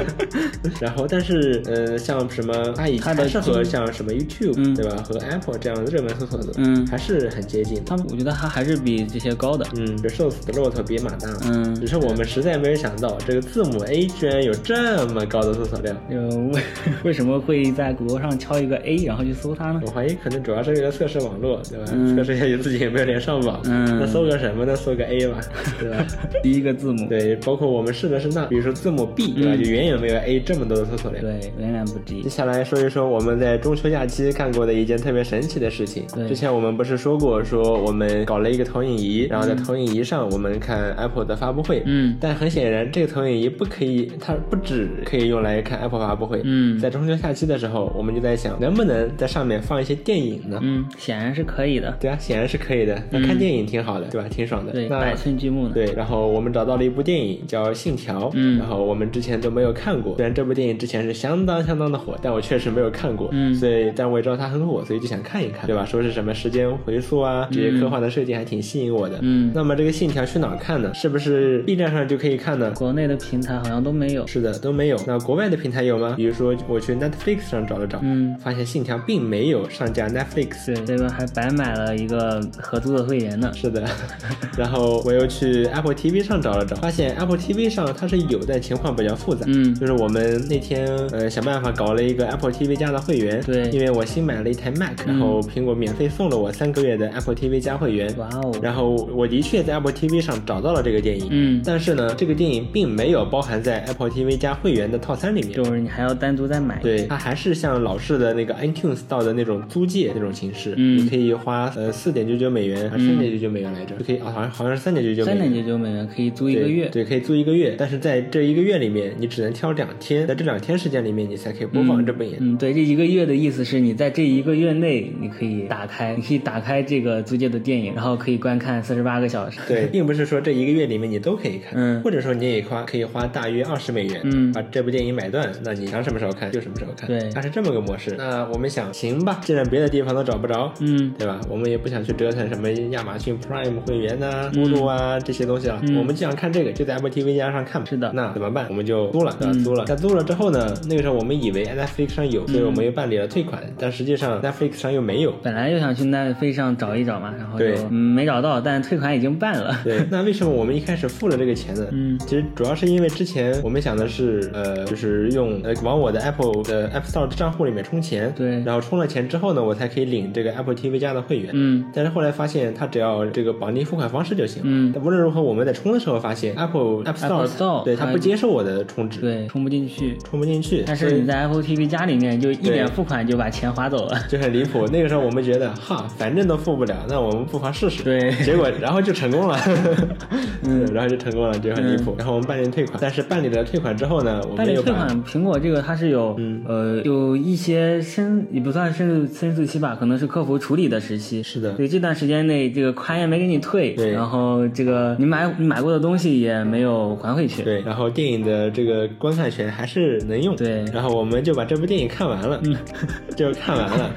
然后但是呃，像什么它以它的还是和像什么 YouTube、嗯对吧，和 Apple 这样的热门搜索的，嗯还是很接近的。它我觉得它还是比这些高的。嗯，这瘦死的骆驼比马大。嗯只是我们实在没有想到，这个字母 A 居然有这么高的搜索量。就为为什么会在谷歌上敲一个 A，然后去搜它呢？我怀疑可能主要是为了测试网络，对吧？嗯测试一下自己有没有连上网。嗯那搜个什么呢？搜个 A 吧，对吧？第一个字母，对，包括我们试的是那，比如说字母 B，对吧？嗯就远远没有 A 这么多的搜索量。对，远远不及接。下来说一说我们在中秋假期看过的一件特别神奇的事情。对之前我们不是说过，说我们搞了一个投影仪，然后在投影仪上我们看 Apple 的发布会。嗯但很显然，这个投影仪不可以，它不只可以用来看 Apple 发布会。嗯在中秋假期的时候，我们就在想，能不能在上面放一些电影呢？嗯，显然是可以的。对啊，显然是可以的。那看电影挺好的，对吧？挺爽的。对，那百寸剧目呢？对，然后我们找到了一部电影叫《信条》，嗯然后我们之前都没有看过。虽然这部电影之前是相当相当的火，但我确实没有看过。嗯所以但我也知道它很火，所以就想看一看，对吧？说是什么时间回溯啊，这些科幻的设计还挺吸引我的。嗯那么这个《信条》去哪儿看呢？是不是 B 站上就可以看呢？国内的平台好像都没有。是的，都没有。那国外的平台有吗？比如说我去 Netflix 上找了找，嗯，发现《信条》并没有上架 Netflix。对，这个还白买了一个合租的会员呢。是的，然后我又去 Apple TV 上找了找，发现 Apple TV 上它是有但情况比较复杂。嗯就是我们那天呃想办法搞了一个 Apple TV 加的会员，对因为我新买了一台 Mac，然后苹果免费送了我三个月的 Apple TV 加会员。哇哦，然后我的确在 Apple TV 上找到了这个电影，嗯但是呢，这个电影并没有包含在 Apple TV 加会员的套餐里面。就是你还要单独再买。对，它还是像老式的那个 iTunes 到的那种租借那种形式，嗯你可以花呃四点九九美元还是三点九九美元来着，就可以啊，好像好像是三点九九美元。三点九九美元可以租一个月。对，对，可以租一个月，但是在这一个月里面，你只能挑两天，在这两天时间里面，你才可以播放这部影。嗯，对，这一个月的意思是你在这一个月内，你可以打开，你可以打开这个租借的电影，然后可以观看四十八个小时。对，并不是说这一个月里面你都可以看，嗯或者说你也花可以花大约二十美元，嗯把这部电影买断，那你想什么时候看就什么时候看，对它是这么个模式。那我们想，行吧，既然别的地方都找不着，嗯对吧？我们也不想去折腾什么亚马逊 Prime 会员呐、目录啊这些东西了。嗯我们就想看这个，就在 Apple TV 加上看吧。是的那怎么办？我们就租了，对吧？嗯租了。那租了之后呢？那个时候我们以为 Netflix 上有，所以我们又办理了退款，但实际上 Netflix 上又没有。本来就想去奈飞上找一找嘛，然后就对嗯没找到，但退款已经办了。对，那为什么我们一开始付了这个钱呢？嗯其实主要是因为之前我们想的是，呃，就是用呃往我的 Apple 的 App Store 账户里面充钱，对然后充了钱之后呢，我才可以领这个 Apple TV 加的会员。嗯但是后来发现，它只要这个绑定付款方式就行。嗯但无论如何，我们在充的时候发现 Apple App Store, Apple Store，对它它不接受我的充值，对，充不进去。充不进去。但是你在 Apple TV 加里面就一对点付款就把钱划走了。就很离谱。那个时候我们觉得，哈，反正都付不了，那我们不妨试试。对结果然后就成功了，嗯，然后就成功了，就很离谱。然后我们办理退款，但是办理了退款之后呢，我办理们又退款，苹果这个它是有、嗯呃有一些深也不算深度深诉期吧，可能是客服处理的时期。是的所以这段时间内这个款也没给你退，对然后这个你买你买过的东西也没有还回去。对，然后电影的这个观看权还是能用。对然后我们就把这部电影看完了，就看完了。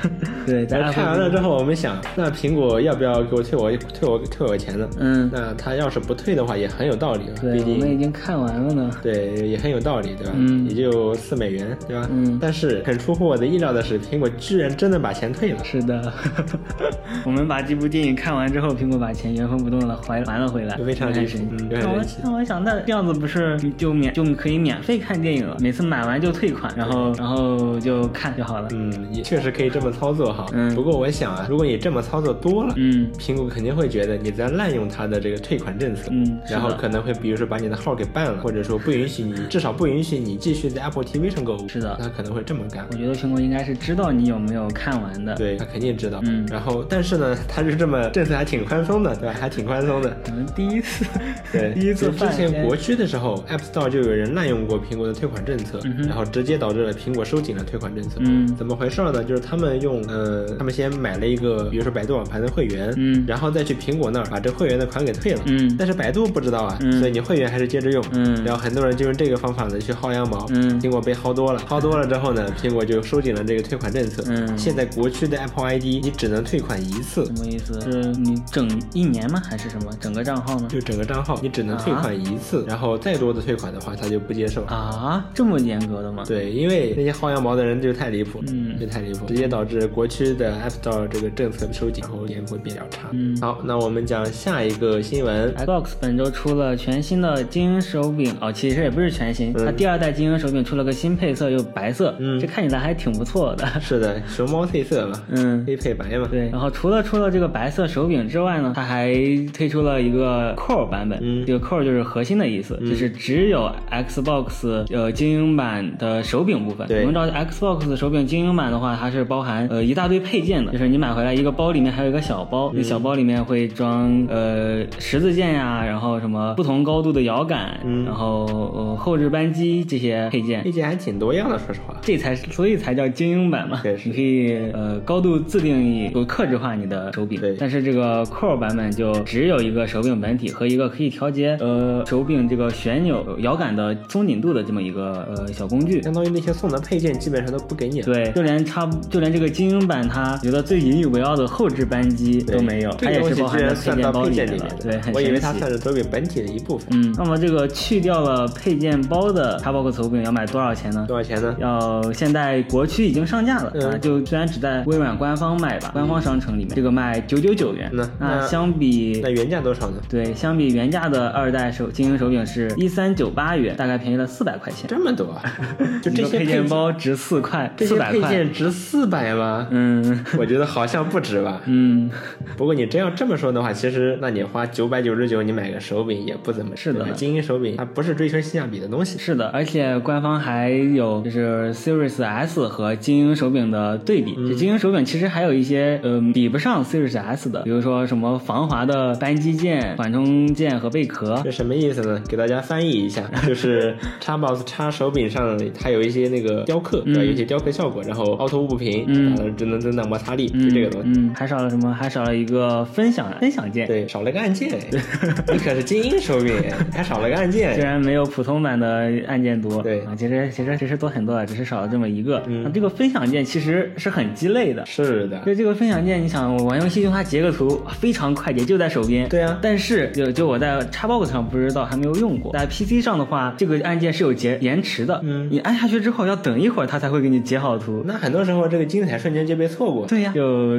对，在然后看完了之后，我们想，那苹果要不要给我退我退我退我钱呢？嗯，那他要是不退的话，也很有道理毕我们已。经看完了呢。对，也很有道理，对吧？嗯也就四美元，对吧？嗯但是很出乎我的意料的是，苹果居然真的把钱退了。是的，我们把这部电影看完之后，苹果把钱原封不动的还还了回来，非常离谱神奇嗯那我神奇那我想，那这样子不是就免就可以免费看电影了？每次买完就退款，然后然后就看就好了。嗯，也确实可以这么操作哈。嗯不过我想啊，如果你这么操作多了，嗯苹果肯定会觉得你在滥用它的这个退款政策，嗯然后可能会比如说把你的号给办了，或者说不允许你，至少不允许你继续在 Apple TV 上购物。是的他可能会这么干。我觉得苹果应该是知道你有没有看完的。，对他肯定知道，嗯然后但是呢，他是这么政策还挺宽松的，对吧？还挺宽松的。可 能第一次，对，第一次就之前国区的时候，App Store 就有人滥用过苹果的退款政策，嗯然后直接导致了苹果收紧了退款政策。嗯怎么回事呢？就是他们用呃，他们先买了一个，比如说百度网盘的会员，嗯然后再去苹果那儿把这会员的款给退了。嗯但是百度不知道啊，嗯所以你会员还是接着用。嗯然后很多人就用这个方法呢去薅羊毛。嗯苹果被薅多了，薅多了之后呢，苹果就收紧了这个退款政策。嗯现在国区的 Apple ID 你只能退款一次什，么意思？是你整一年吗？还是什么？整个账号呢？就整个账号你只能退款一次，然后再多的退款的话，他就不接受。啊，这么严格的吗？对，因为那些薅羊毛的人就太离谱了，嗯就太离谱，直接导致国区的 App Store 这个政策收紧，然后体验会比较差。嗯好，那我们讲下一个新闻。Xbox 本周出了全新的精英手柄哦，其实也不是全新，嗯它第二代精英手柄出了个新配色，又白色，嗯这看起来还挺不错的。是的，熊猫配色嘛，嗯，黑配白嘛。对，然后除了出了这个白色手柄之外呢，它还推出了一个 Core 版本。嗯这个 Core 就是核心的意思，就是只有 Xbox 呃精英版的手柄部分。对我们知道 Xbox 手柄精英版的话，它是包含呃一大堆配件的，就是你买回来一个包里面还有一个小包，嗯那小包里面会装呃十字键呀，然后什么不同高度的摇杆，嗯然后呃后置扳机这些配件配。件还挺多样的，说实话。这才是，所以才叫精英版嘛。对你可以呃高度自定义，有克制化你的手柄。对但是这个 Core 版本就只有一个手柄本体和一个可以调节呃手柄这个旋钮摇杆的松紧度的这么一个呃小工具。相当于那些送的配件基本上都不给你。对，就连差就连这个精英版它觉得最引以为傲的后置扳机都没有，它也是包含在配件包里面。的对，很我以为它算是手柄本体的一部分。嗯，那么这个去掉了配件包的 Xbox 手柄要买多少钱呢？多少钱呢？要现在国区已经上架了、嗯啊，就虽然只在微软官方卖吧，官方商城里面这个卖九九九元，那那相比那原价多少呢？对相比原价的二代手精英手柄是一三九八元，大概便宜了四百块钱。这么多啊？就这一个配件件包值四块，这些配四百块。件值四百吗？嗯我觉得好像不值吧。嗯，不过你真要这么说的话，其实那你花九百九十九，你买个手柄也不怎么是的精英手柄它不是追求性价比的东西。是的，而且官方还有就是 Series S 和精英手柄的对比。嗯这精英手柄其实还有一些嗯、比不上 Series S 的，比如说什么防滑的扳机键、缓冲键和贝壳。这什么意思呢？给大家翻译一下，就是 Xbox 叉手柄上它有一些那个雕刻，对吧？有一些雕刻效果，然后凹凸不平，嗯呃，只能增大摩擦力，就这个东西。嗯，还少了什么？还少了一个分享分享键。对，少了个按键，你可是精英手柄，还少了个按键虽键。然没有普通版的按键多，对啊，其实其实其实多很多啊，只是少了这么一个。这个分享键其实是很鸡肋的。是的，就这个分享键，你想我玩游戏用它截个图，非常快捷，就在手边。对啊但是就就我在 Xbox 上不知道，还没有用过。在 PC 上的话，这个按键是有截延迟的。嗯你按下去之后要等一会儿，它才会给你截好图。那很多时候这个精彩瞬间就被错过。对呀、就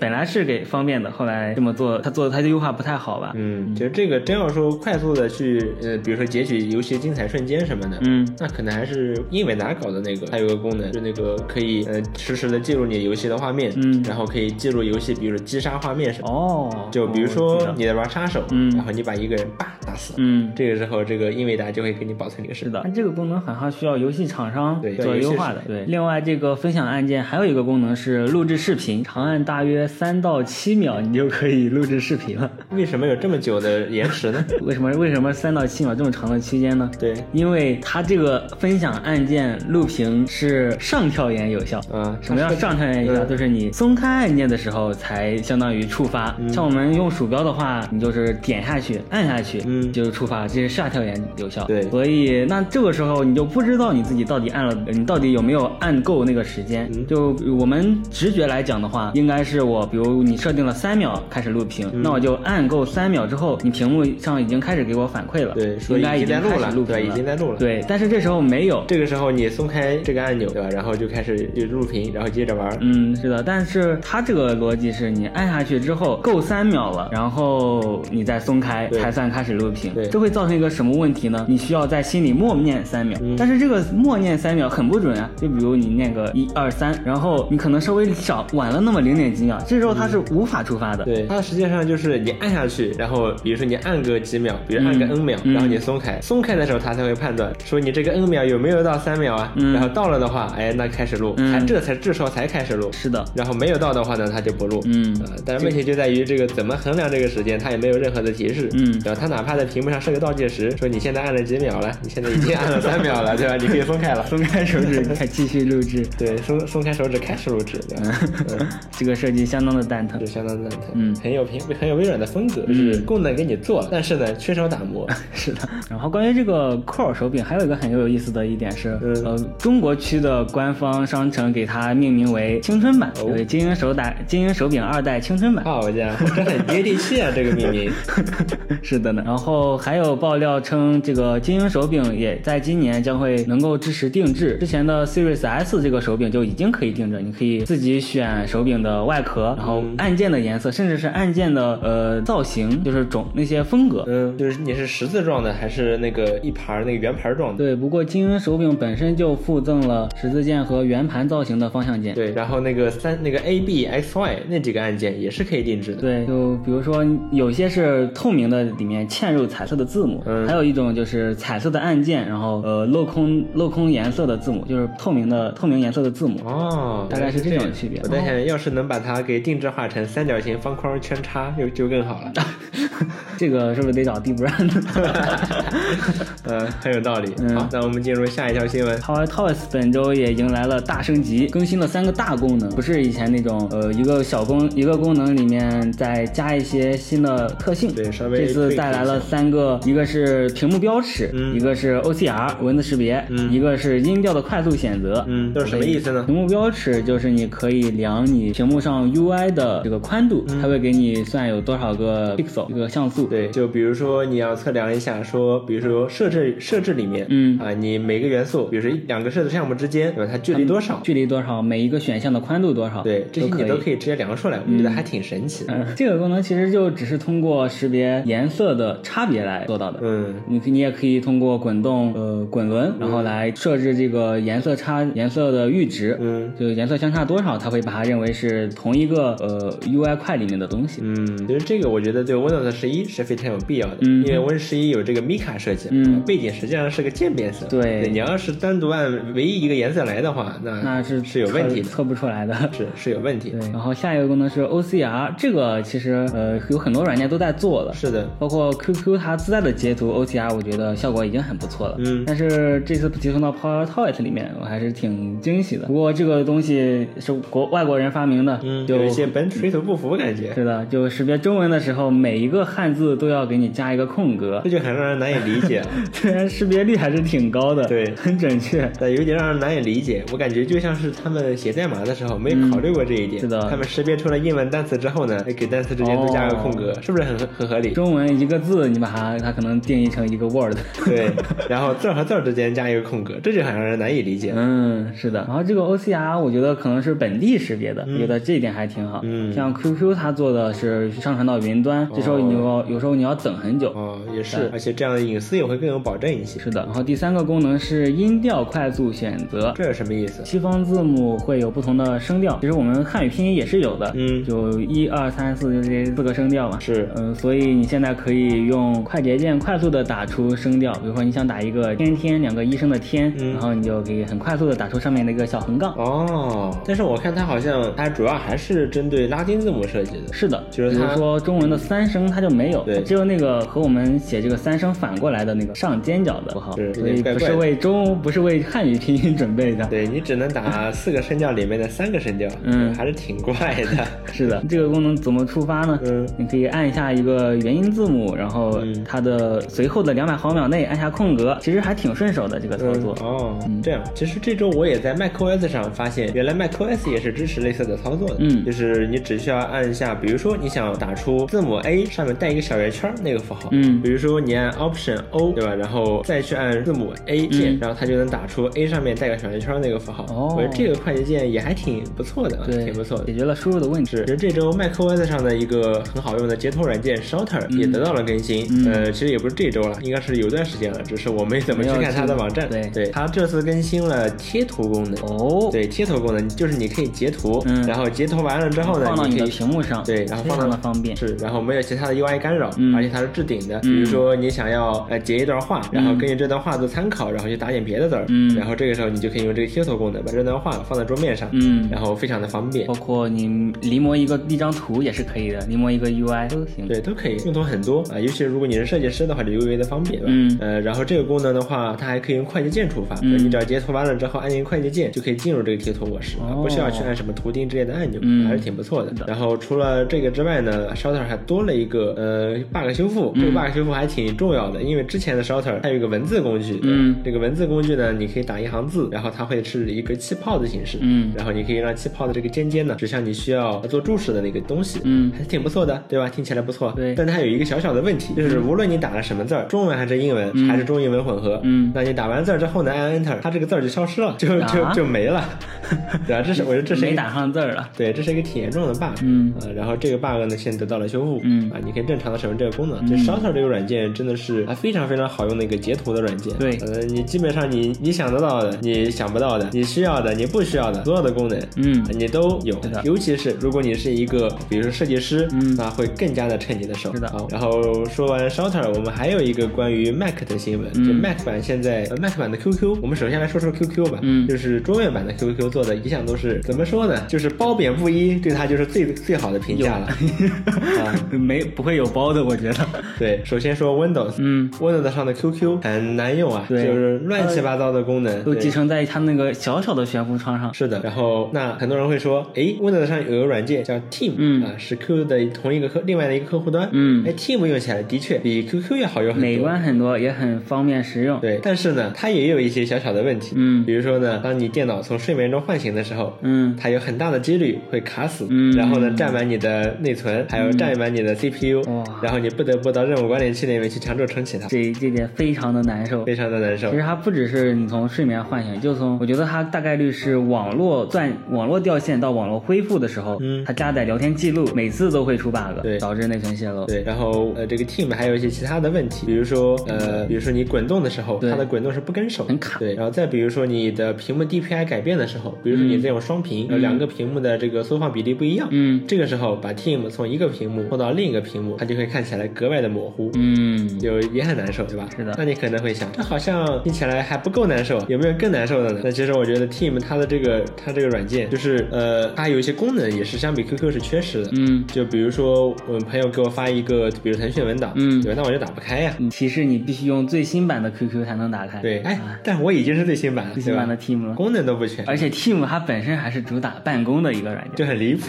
本来是给方便的，后来这么做，他做的他的优化不太好吧？嗯，其实这个真要说快速的去呃，比如说截取游戏精彩瞬间什么的，嗯那可能还是英伟达搞的那个，它有个功能，就那个可以呃实时的记录你游戏的画面，嗯然后可以记录游戏，比如说击杀画面什么的。哦，就比如说你在玩杀手，嗯然后你把一个人叭打死，嗯。这个时候这个英伟达就会给你保存这个视频。是的，但这个功能好像需要游戏厂商对做优化的。对，另外这个分享按键还有一个功能是录制视频，长按大约三到七秒，你就可以录制视频了。为什么有这么久的延迟呢？为什么为什么三到七秒这么长的期间呢？对，因为它这个分享按键录屏是上跳延有效。嗯，什么叫上跳延有效？嗯就是你松开按键的时候才相当于触发。嗯像我们用鼠标的话，你就是点下去、按下去，嗯就是触发，这是下跳延有效。对所以那这个时候你就不知道你自己到底按了，你到底有没有按够那个时间。嗯就我们直觉来讲的话，应该是我，比如你设定了三秒开始录屏，嗯那我就按够三秒之后，你屏幕上已经开始给我反馈了，对说应该已经在录了对已经在录了对，但是这时候没有，这个时候你松开这个按钮，对吧？然后就开始就录屏，然后接着玩。嗯，是的，但是它这个逻辑是你按下去之后够三秒了，然后你再松开才算开始录屏对。这会造成一个什么问题呢？你需要在心里默念三秒，嗯但是这个默念三秒很不准啊。就比如你你念个一二三，然后你可能稍微少晚了那么零点几秒，这时候它是无法触发的。对，它实际上就是你按下去，然后比如说你按个几秒，比如按个 n 秒，嗯然后你松开，松开的时候它才会判断说你这个 n 秒有没有到三秒啊，嗯然后到了的话，哎，那开始录，嗯才这才这时候才开始录。是的，然后没有到的话呢，它就不录。嗯呃，但是问题就在于这个怎么衡量这个时间，它也没有任何的提示。嗯然后？它哪怕在屏幕上设个倒计时，说你现在按了几秒了，你现在已经按了三秒了，对吧？你可以松开了。松开手指开继续录制，对，松松开手指开始录制，对吧？嗯，这个设计相当的蛋疼就。相当蛋疼。嗯很有平很有微软的风格，就是功能给你做了，但是呢，缺少打磨。是的，然后关于这个 Core 手柄，还有一个很有意思的一点是，嗯呃，中国区的官方商城给它命名为青春版，哦对，精英手打精英手柄二代青春版。好家伙，这很接地气啊！这个命名，是的呢，然后还有爆料称，这个精英手柄也在今年将会能够支持定制。之前的 Series S 这个手柄就已经可以定制，你可以自己选手柄的外壳，然后按键的颜色，甚至是按键的呃造型，就是种那些风格。嗯，就是你是十字状的还是那个一盘儿那个圆盘状的？对，不过精英手柄本身就附赠了十字键和圆盘造型的方向键。对，然后那个三那个 A B X Y 那几个按键也是可以定制的。对，就比如说有些是透明的，里面嵌入彩色的字母，嗯还有一种就是彩色的按键，然后呃镂空镂空颜色的字母，就是透明的透明颜色的字母。哦，大概是这种区别我在想，要是能把它给定制化成三角形、方框、圈叉，就就更好了。这个是不是得找地不让的 呃，很有道理。嗯好，那我们进入下一条新闻。？Power Toys 本周也迎来了大升级，更新了三个大功能，不是以前那种呃一个小功一个功能里面再加一些新的特性。对稍微这次带来了三个，一个是屏幕标尺，嗯一个是 OCR 文字识别，嗯一个是音调的快速选择。嗯，都是什么意思呢？屏幕标尺就是你可以量你屏幕上 UI 的这个宽度，它会给你算有多少个 pixel 一个像素。对，就比如说你要测量一下，说，比如说设置设置里面，嗯啊，你每个元素，比如说一两个设置项目之间，对吧？它距离多少？距离多少，每一个选项的宽度多少，对，这些你都可以。直接量出来，我觉得还挺神奇的。嗯，这个功能其实就只是通过识别颜色的差别来做到的。嗯，你可你也可以通过滚动呃滚轮，然后来设置这个颜色差颜色的阈值，嗯，就颜色相差多少，它会把它认为是同一个呃 UI 块里面的东西。嗯，其实这个我觉得对 Windows 十一是非常有必要的，嗯因为 Win 十一有这个 Mica 设计，嗯背景实际上是个渐变色，对你要是单独按唯一一个颜色来的话，那那是是有问题的，测测不出来的。是是有问题对，，然后下一个功能是 OCR，这个其实呃有很多软件都在做了，是的，包括 QQ 它自带的截图 OCR，我觉得效果已经很不错了。嗯但是这次集成到 Power Toys 里面，我还是挺惊喜的。不过这个东西是国外国人发明的，嗯，就有一些本水土不服感觉，是的，就识别中文的时候，每一个汉字都要给你加一个空格这，就很让人难以理解。虽然识别率还是挺高的，对很准确。但有点让人难以理解，我感觉就像是他们写代码的时候没考虑过这一点。嗯是的他们识别出了英文单词之后呢，给单词之间都加个空格，哦是不是很很合理？中文一个字，你把它它可能定义成一个 word。对，然后字儿和字儿之间加一个空格，这就很让人难以理解。嗯，是的。然后这个 OCR 我觉得可能是本地识别的，我觉得这一点还挺好。嗯像 QQ 它做的是上传到云端，这时候你要有时候你要等很久。哦，也是，而且这样的隐私也会更有保证一些。是的。然后第三个功能是音调快速选择。这是什么意思？西方字母会有不同的声调，其实我们汉语拼音也是有的，嗯就一二三四就这四个声调嘛。是嗯、所以你现在可以用快捷键快速的打出声调，比如说你想打一个天天两个医生的天，嗯然后你就可以很快速的打出上面那个小横杠。哦，但是我看它好像它主要还是针对拉丁字母设计的。是的，就是比如说中文的三声它就没有，对只有那个和我们写这个三声反过来的那个上尖角的符号，是所以不是为中不是为汉语拼音准备的。对你只能打四个声调里面的三个声调，嗯还是挺怪的。是的，这个功能怎么触发呢？嗯你可以按下一个元音字母，然后嗯它的随后的两百毫秒内按下空格，其实还挺顺手的这个操作。哦，这样，其实这周我也在 macOS 上发现，原来 macOS 也是支持类似的操作的。嗯就是你只需要按一下，比如说你想打出字母 A 上面带一个小小圆圈儿那个符号。嗯比如说你按 Option O 对吧，然后再去按字母 A 键，嗯然后它就能打出 A 上面带个小圆圈儿那个符号。哦我觉得这个快捷键也还挺不错的，啊，对，挺不错的解。决了输入的问题。其实这周 macOS 上的一个很好用的截图软件 Shorter 也得到了更新。嗯呃，其实也不是这周了，应该是有段时间了，只是我没怎么去看它的网站。对对，它这次更新了贴图功能。哦，对，贴图功能就是你可以截图，嗯然后截图完了之后呢，放到你的屏幕上，对，然后非放到常的方便。是，然后没有其他的 UI 干扰，嗯而且它是置顶的。比嗯如说你想要呃截一段话，然后根据这段话做参考，然后去打点别的字儿，嗯然后这个时候你就可以用这个贴图功能把这段话放在桌面上，嗯然后非常的方便包。括你临摹一个一张图也是可以的，临摹一个 UI 都行。对，都可以，用途很多啊，尤其是如果你是设计师的话，就尤为的方便，吧？嗯呃，然后这个功能的话，它还可以用快捷键触发，嗯你只要截图完了之后按一个快捷键，就可以进入这个贴图模式，不需要去按什么图钉之类的按钮，嗯还是挺不错的的。然后除了这个之外呢，Shorter 还多了一个呃 bug 修复，嗯这个 bug 修复还挺重要的，因为之前的 Shorter 它有一个文字工具，嗯这个文字工具呢，你可以打一行字，然后它会是一个气泡的形式，嗯然后你可以让气泡的这个尖尖呢指向你需要做注释的那个东西，嗯还挺不错的，对吧？听起来不错。对但它有一个小小的问题，就是无论你打了什么字儿，中文还是英文，还是中英文混合，嗯那你打完字儿之后呢，按 Enter，它这个字儿就消失了，就就啊就没了，对吧？这是我觉得这是一个没打上字儿了。对，这是一个挺严重的 bug。嗯呃，然后这个 bug 呢，现在得到了修复。嗯啊，你可以正常的使用这个功能。就 Shutter 这个软件真的是啊非常非常好用的一个截图的软件。对呃，你基本上你你想得到的，你想不到的，你需要的，你不需要的，所有的功能，嗯啊你都有。尤其是如果你是一个比如说设计师，嗯那会更加的趁你的手。是的好，然后说完 Shutter，我们还有一个关于 Mac 的新闻，嗯就 Mac 版现在、呃 Mac 版的 QQ，我们首先来说说 QQ 吧。嗯就是桌面版的 QQ 做的一向都是怎么说呢？就是褒贬不一，对它就是最最好的评价了。啊，没不会有褒的，我觉得。对，首先说 Windows，嗯，Windows 上的 QQ 很难用啊，对。就是乱七八糟的功能，对。都集成在它那个小小的悬浮窗上。是的，然后那很多人会说，诶 w i n d o w s 上有个软件叫 Team，嗯。啊，是 QQ 的同一个客另外的一个客户端，嗯。哎，Team 用起来的确比 QQ 要好用很多，美观很多，也很方便实用。对，但是呢，它也有一些小小的问题，嗯。比如说呢，当你电脑从睡眠中唤醒的时候，嗯它有很大的几率会卡死，嗯。然后呢占满你的内存，还有占满你的 CPU，、哇。然后你不得不到任务管理器里面去强制重启它，这这点非常的难受。非常的难受。其。实它不只是你从睡眠唤醒，就从我觉得它大概率是网络断网络掉线到网络恢复的时候，嗯。它加载聊天记录，每次都会出 bug，对。导致内存泄露。对，然后呃，这个 Team 还有一些其他的问题，比如说呃，比如说你滚动的时候，它的滚动是不跟手，很卡。对，然后再比如说你的屏幕 DPI 改变的时候，比如说你在用双屏，呃两个屏幕的这个缩放比例不一样，嗯这个时候把 Team 从一个屏幕拖到另一个屏幕，它就会看起来格外的模糊。嗯，就也很难受，对吧？是的那你可能会想，这好像听起来还不够难受，有没有更难受的呢？那其实我觉得 Team 它的这个它这个软件，就是呃，它有一些功能也是相比 QQ 是缺失的。嗯就比如说，我们朋友给我发一个，比如腾讯文档，嗯对吧？那我就打不开呀。嗯提示你必须用最新版的 QQ 才能打开。对，哎啊，但我已经是最新版了，最新版的 Team 了。功能都不全，而且 Team 它本身还是主打办公的一个软件，就很离谱。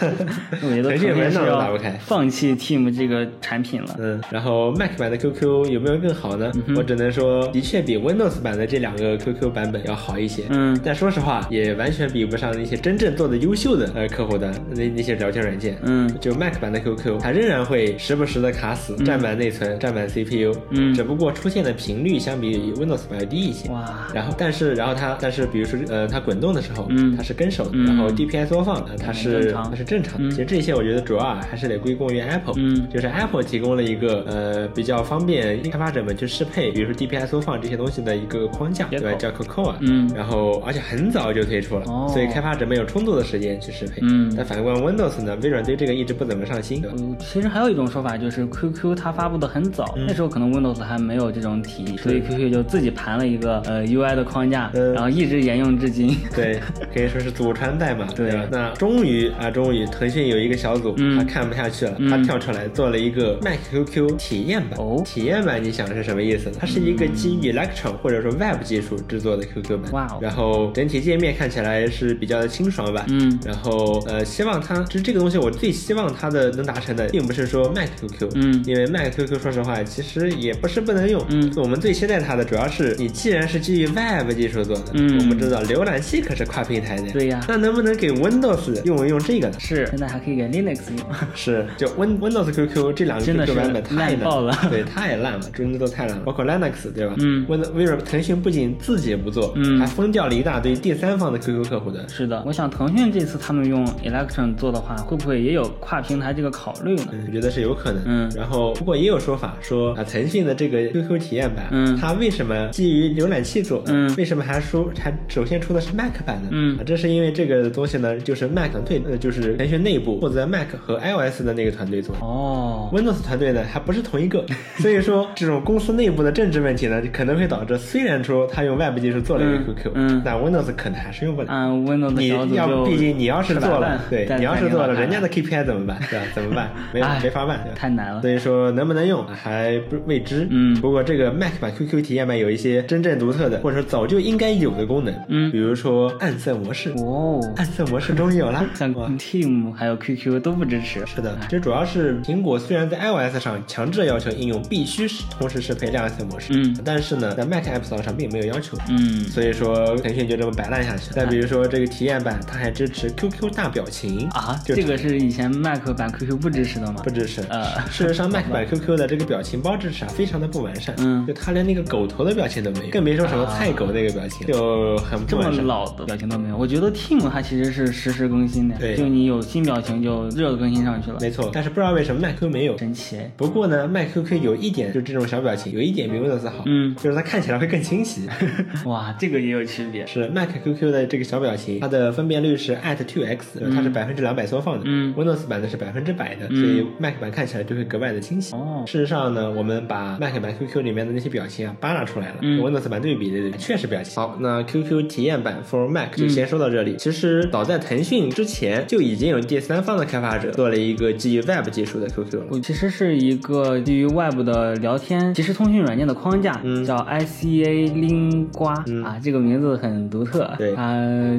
我觉得腾讯文档都打不开。放弃 Team 这个产品了。嗯，然后 Mac 版的 QQ 有没有更好呢？嗯我只能说，的确比 Windows 版的这两个 QQ 版本要好一些。嗯但说实话，也完全比不上那些真正做的优秀的呃客户端那那些聊天软件。嗯就 Mac 版的 QQ，它仍然会时不时的卡死，占满内存，占满 CPU。嗯只不过出现的频率相比 Windows 版要低一些。哇，然后，但是，然后它，但是，比如说，呃，它滚动的时候，嗯它是跟手的，嗯。然后 DPI 缩放，的它是正常。它是正常的。嗯。其实这些我觉得主要啊还是得归功于 Apple，嗯。就是 Apple 提供了一个呃比较方便开发者们去适配，比如说 DPI 缩放这些东西的一个框架，对吧？叫 Cocoa，嗯。然后而且很早就推出了，哦。所以开发者们有充足的时间去适配。嗯。但反观 Windows 呢，微软对这个一直不怎么上心？嗯，其实还有一种说法就是 QQ 它发布的很早，嗯。那时候可能 Windows 还没有这种体系，所以 QQ 就自己盘了一个呃 UI 的框架，嗯。然后一直沿用至今。对，可以说是祖传代码，对。吧？那终于啊，终于腾讯有一个小组，嗯。他看不下去了，嗯。他跳出来做了一个 Mac QQ 体验版。哦。体验版你想是什么意思呢？它是一个基于 Electron 或者说 Web 技术制作的 QQ 版。哇哦。然后整体界面看起来是比较的清爽版。嗯。然后呃，希望它就是这个东西，我最希望它的能达成的，并不是说 Mac QQ，嗯。因为 Mac QQ 说实话其实也不是不能用，嗯。我们最期待它的主要是你既然是基于 Web 技术做的，嗯。我们知道浏览器可是跨平台的，对呀那能不能给 Windows 用一用这个呢？是，现在还可以给 Linux 用。是，就 Win Windows QQ 这两个真的版本太烂爆了对，太烂了，真的都太烂了。包括 Linux 对吧？嗯，Win 微软腾讯不仅自己不做，嗯还封掉了一大堆第三方的 QQ 客户端。是的，我想腾讯这次他们用 Electron 做的话，会不会也有跨平台这个考虑呢？嗯，我觉得是有可能。嗯然后不过也有说法说啊，腾讯的这个 QQ 体验版，嗯它为什么基于浏览器做？嗯为什么还出还首先出的是 Mac 版呢？嗯啊，这是因为这个东西呢，就是 Mac 团队，呃，就是腾讯内部负责 Mac 和 iOS 的那个团队做的。哦，Windows 团队呢还不是同一个，所以说这种公司内部的政治问题呢，可能会导致虽然说他用 Web 技术做了一个嗯 QQ，、嗯但 Windows 可能还是用不了。嗯 Windows 你要毕竟你要是做了对你要是做了人家的 KPI 怎么办？对吧？怎么办？没没法办，对吧太难了所以说能不能用还不未知。嗯不过这个 Mac 版 QQ 体验版有一些真正独特的，或者说早就应该有的功能，嗯比如说暗色模式，哦，暗色模式终于有了，像哇 Team 还有 QQ 都不支持。是的，这主要是苹果虽然在 iOS 上强制要求应用必须是同时适配亮色模式，嗯但是呢，在 Mac App Store 上并没有要求，嗯，所以说腾讯就这么摆烂下去。再比如说这个体验版，它还支持 QQ 大表情啊，就这个是以前 Mac 版 QQ 不支持的吗不？支持。呃事实上，Mac 版 QQ 的这个表情包支持啊，非常的不完善。嗯就它连那个狗头的表情都没有，更别说什么菜狗那个表情，就很不这么。老的表情都没有，我觉得 Team 它其实是实时更新的，对就你有新表情就热更新上去了，没错，但是不知道为什么 Mac 没有。神奇哎。不过呢，Mac QQ 有一点，就这种小表情，有一点比 Windows 好，嗯，就是它看起来会更清晰。哇，这个也有区别。是 Mac QQ 的这个小表情，它的分辨率是 at two x，它是百分之两百缩放的。嗯 Windows 版的是百分之百的，嗯所以 Mac 版看起来就会格外的清晰。哦事实上呢，我们把 Mac 版 QQ 里面的那些表情啊扒拉出来了，嗯跟 Windows 版对比的，确实表情。好，那 QQ 体验版 for Mac 嗯就先说到这里。其实早在腾讯之前就已经有第三方的开发者做了一个基于 Web 技术的 QQ 了。我其实是一个基于 Web 的聊天即时通讯软件的框架，嗯叫 ICA 拎瓜、嗯啊，这个名字很独特。对啊、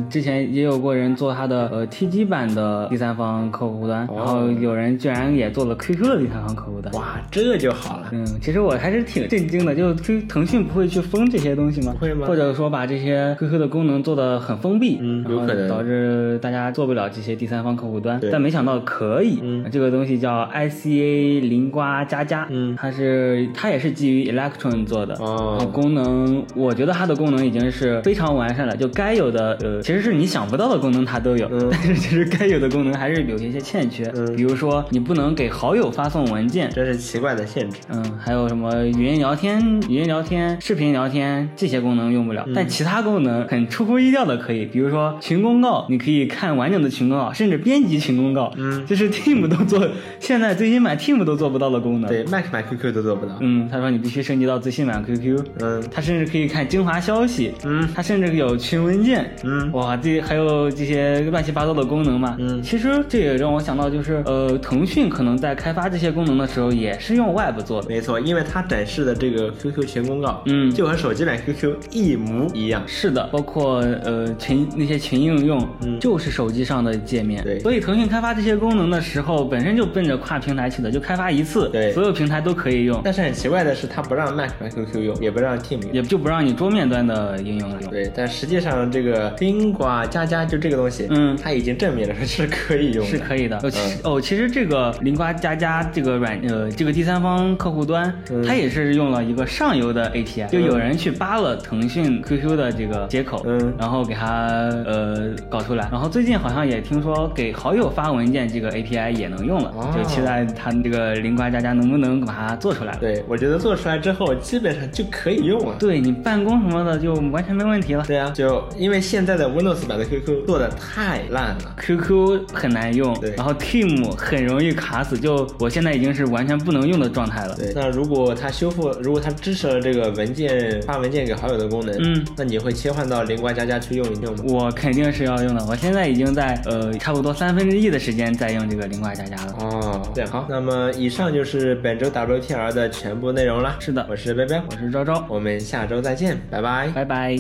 之前也有过人做它的呃 TG 版的第三方客户端，哦然后有人居然也做了 QQ 的第三方客户端。哇，这就好了。嗯，其实我还是挺震惊的，就腾讯不会去封这些东西吗？不会吗或者说把这些 QQ 的功能做得很封闭，嗯有可能导致大家做不了这些第三方客户端。但没想到可以，嗯。这个东西叫 ICA 零瓜加加，嗯。它是它也是基于 Electron 做的，哦。然后功能我觉得它的功能已经是非常完善了，就该有的呃其实是你想不到的功能它都有，嗯。但是其实该有的功能还是有一些欠缺，嗯。比如说你不能给好友发送文件，这是奇怪的限制。嗯，还有什么语音聊天、语音聊天、视频聊天这些功能用不了，但其他功能很出乎意料的可以，比如说群公告，你可以看完整的群公告，甚至编辑群公告，嗯。这是 Team 都做，现在最新版 Team 都做不到的功能。对，Mac 版 QQ 都做不到。嗯，他说你必须升级到最新版 QQ，嗯。他甚至可以看精华消息，嗯。他甚至有群文件，嗯。哇，这还有这些乱七八糟的功能嘛，嗯。其实这也让我想到，就是呃，腾讯可能在开发这些功能的时候，也是用 Web 做的。没错，因为它展示的这个 QQ 群公告，嗯。就和手机版 QQ 一模一样。是的，包括呃群那些群应用，嗯。就是手机上的界面。对。所以腾讯开发这些功能的时候，本身就奔着跨平台去的，就开发一次，对。所有平台都可以用，但是很奇怪的是，它不让 Mac 和 QQ 用，也不让 Team 用。也就不让你桌面端的应用用。对，但实际上这个冰瓜加加就这个东西，嗯。它已经证明了是可以用的，是可以的。哦，其嗯实哦，其实这个零瓜加加这个软呃这个第三方客户端，嗯。它也是用了一个上游的 API，就有人去扒了腾讯 QQ 的这个接口，嗯。然后给它呃搞出来。然后最近好像也听说给好友发文件这个 API 也能用了，哦就期待它这个零瓜加加能不能把它做出来。对，我觉得做出来之后基本上就可以用了。对你办公什么的就完全没问题了。对啊，就因为现在的 Windows 版的 QQ 做的太烂了。QQ 很难用对，然后 Team 很容易卡死，就我现在已经是完全不能用的状态了。对，那如果它修复，如果它支持了这个文件发文件给好友的功能，嗯，那你会切换到零瓜加加去用一用吗？我肯定是要用的，我现在已经在呃差不多三分之一的时间在用这个零挂加加了。哦，对，好，那么以上就是本周 WTR 的全部内容了。是的我是贝贝，我是昭昭，我们下周再见，拜拜。拜拜。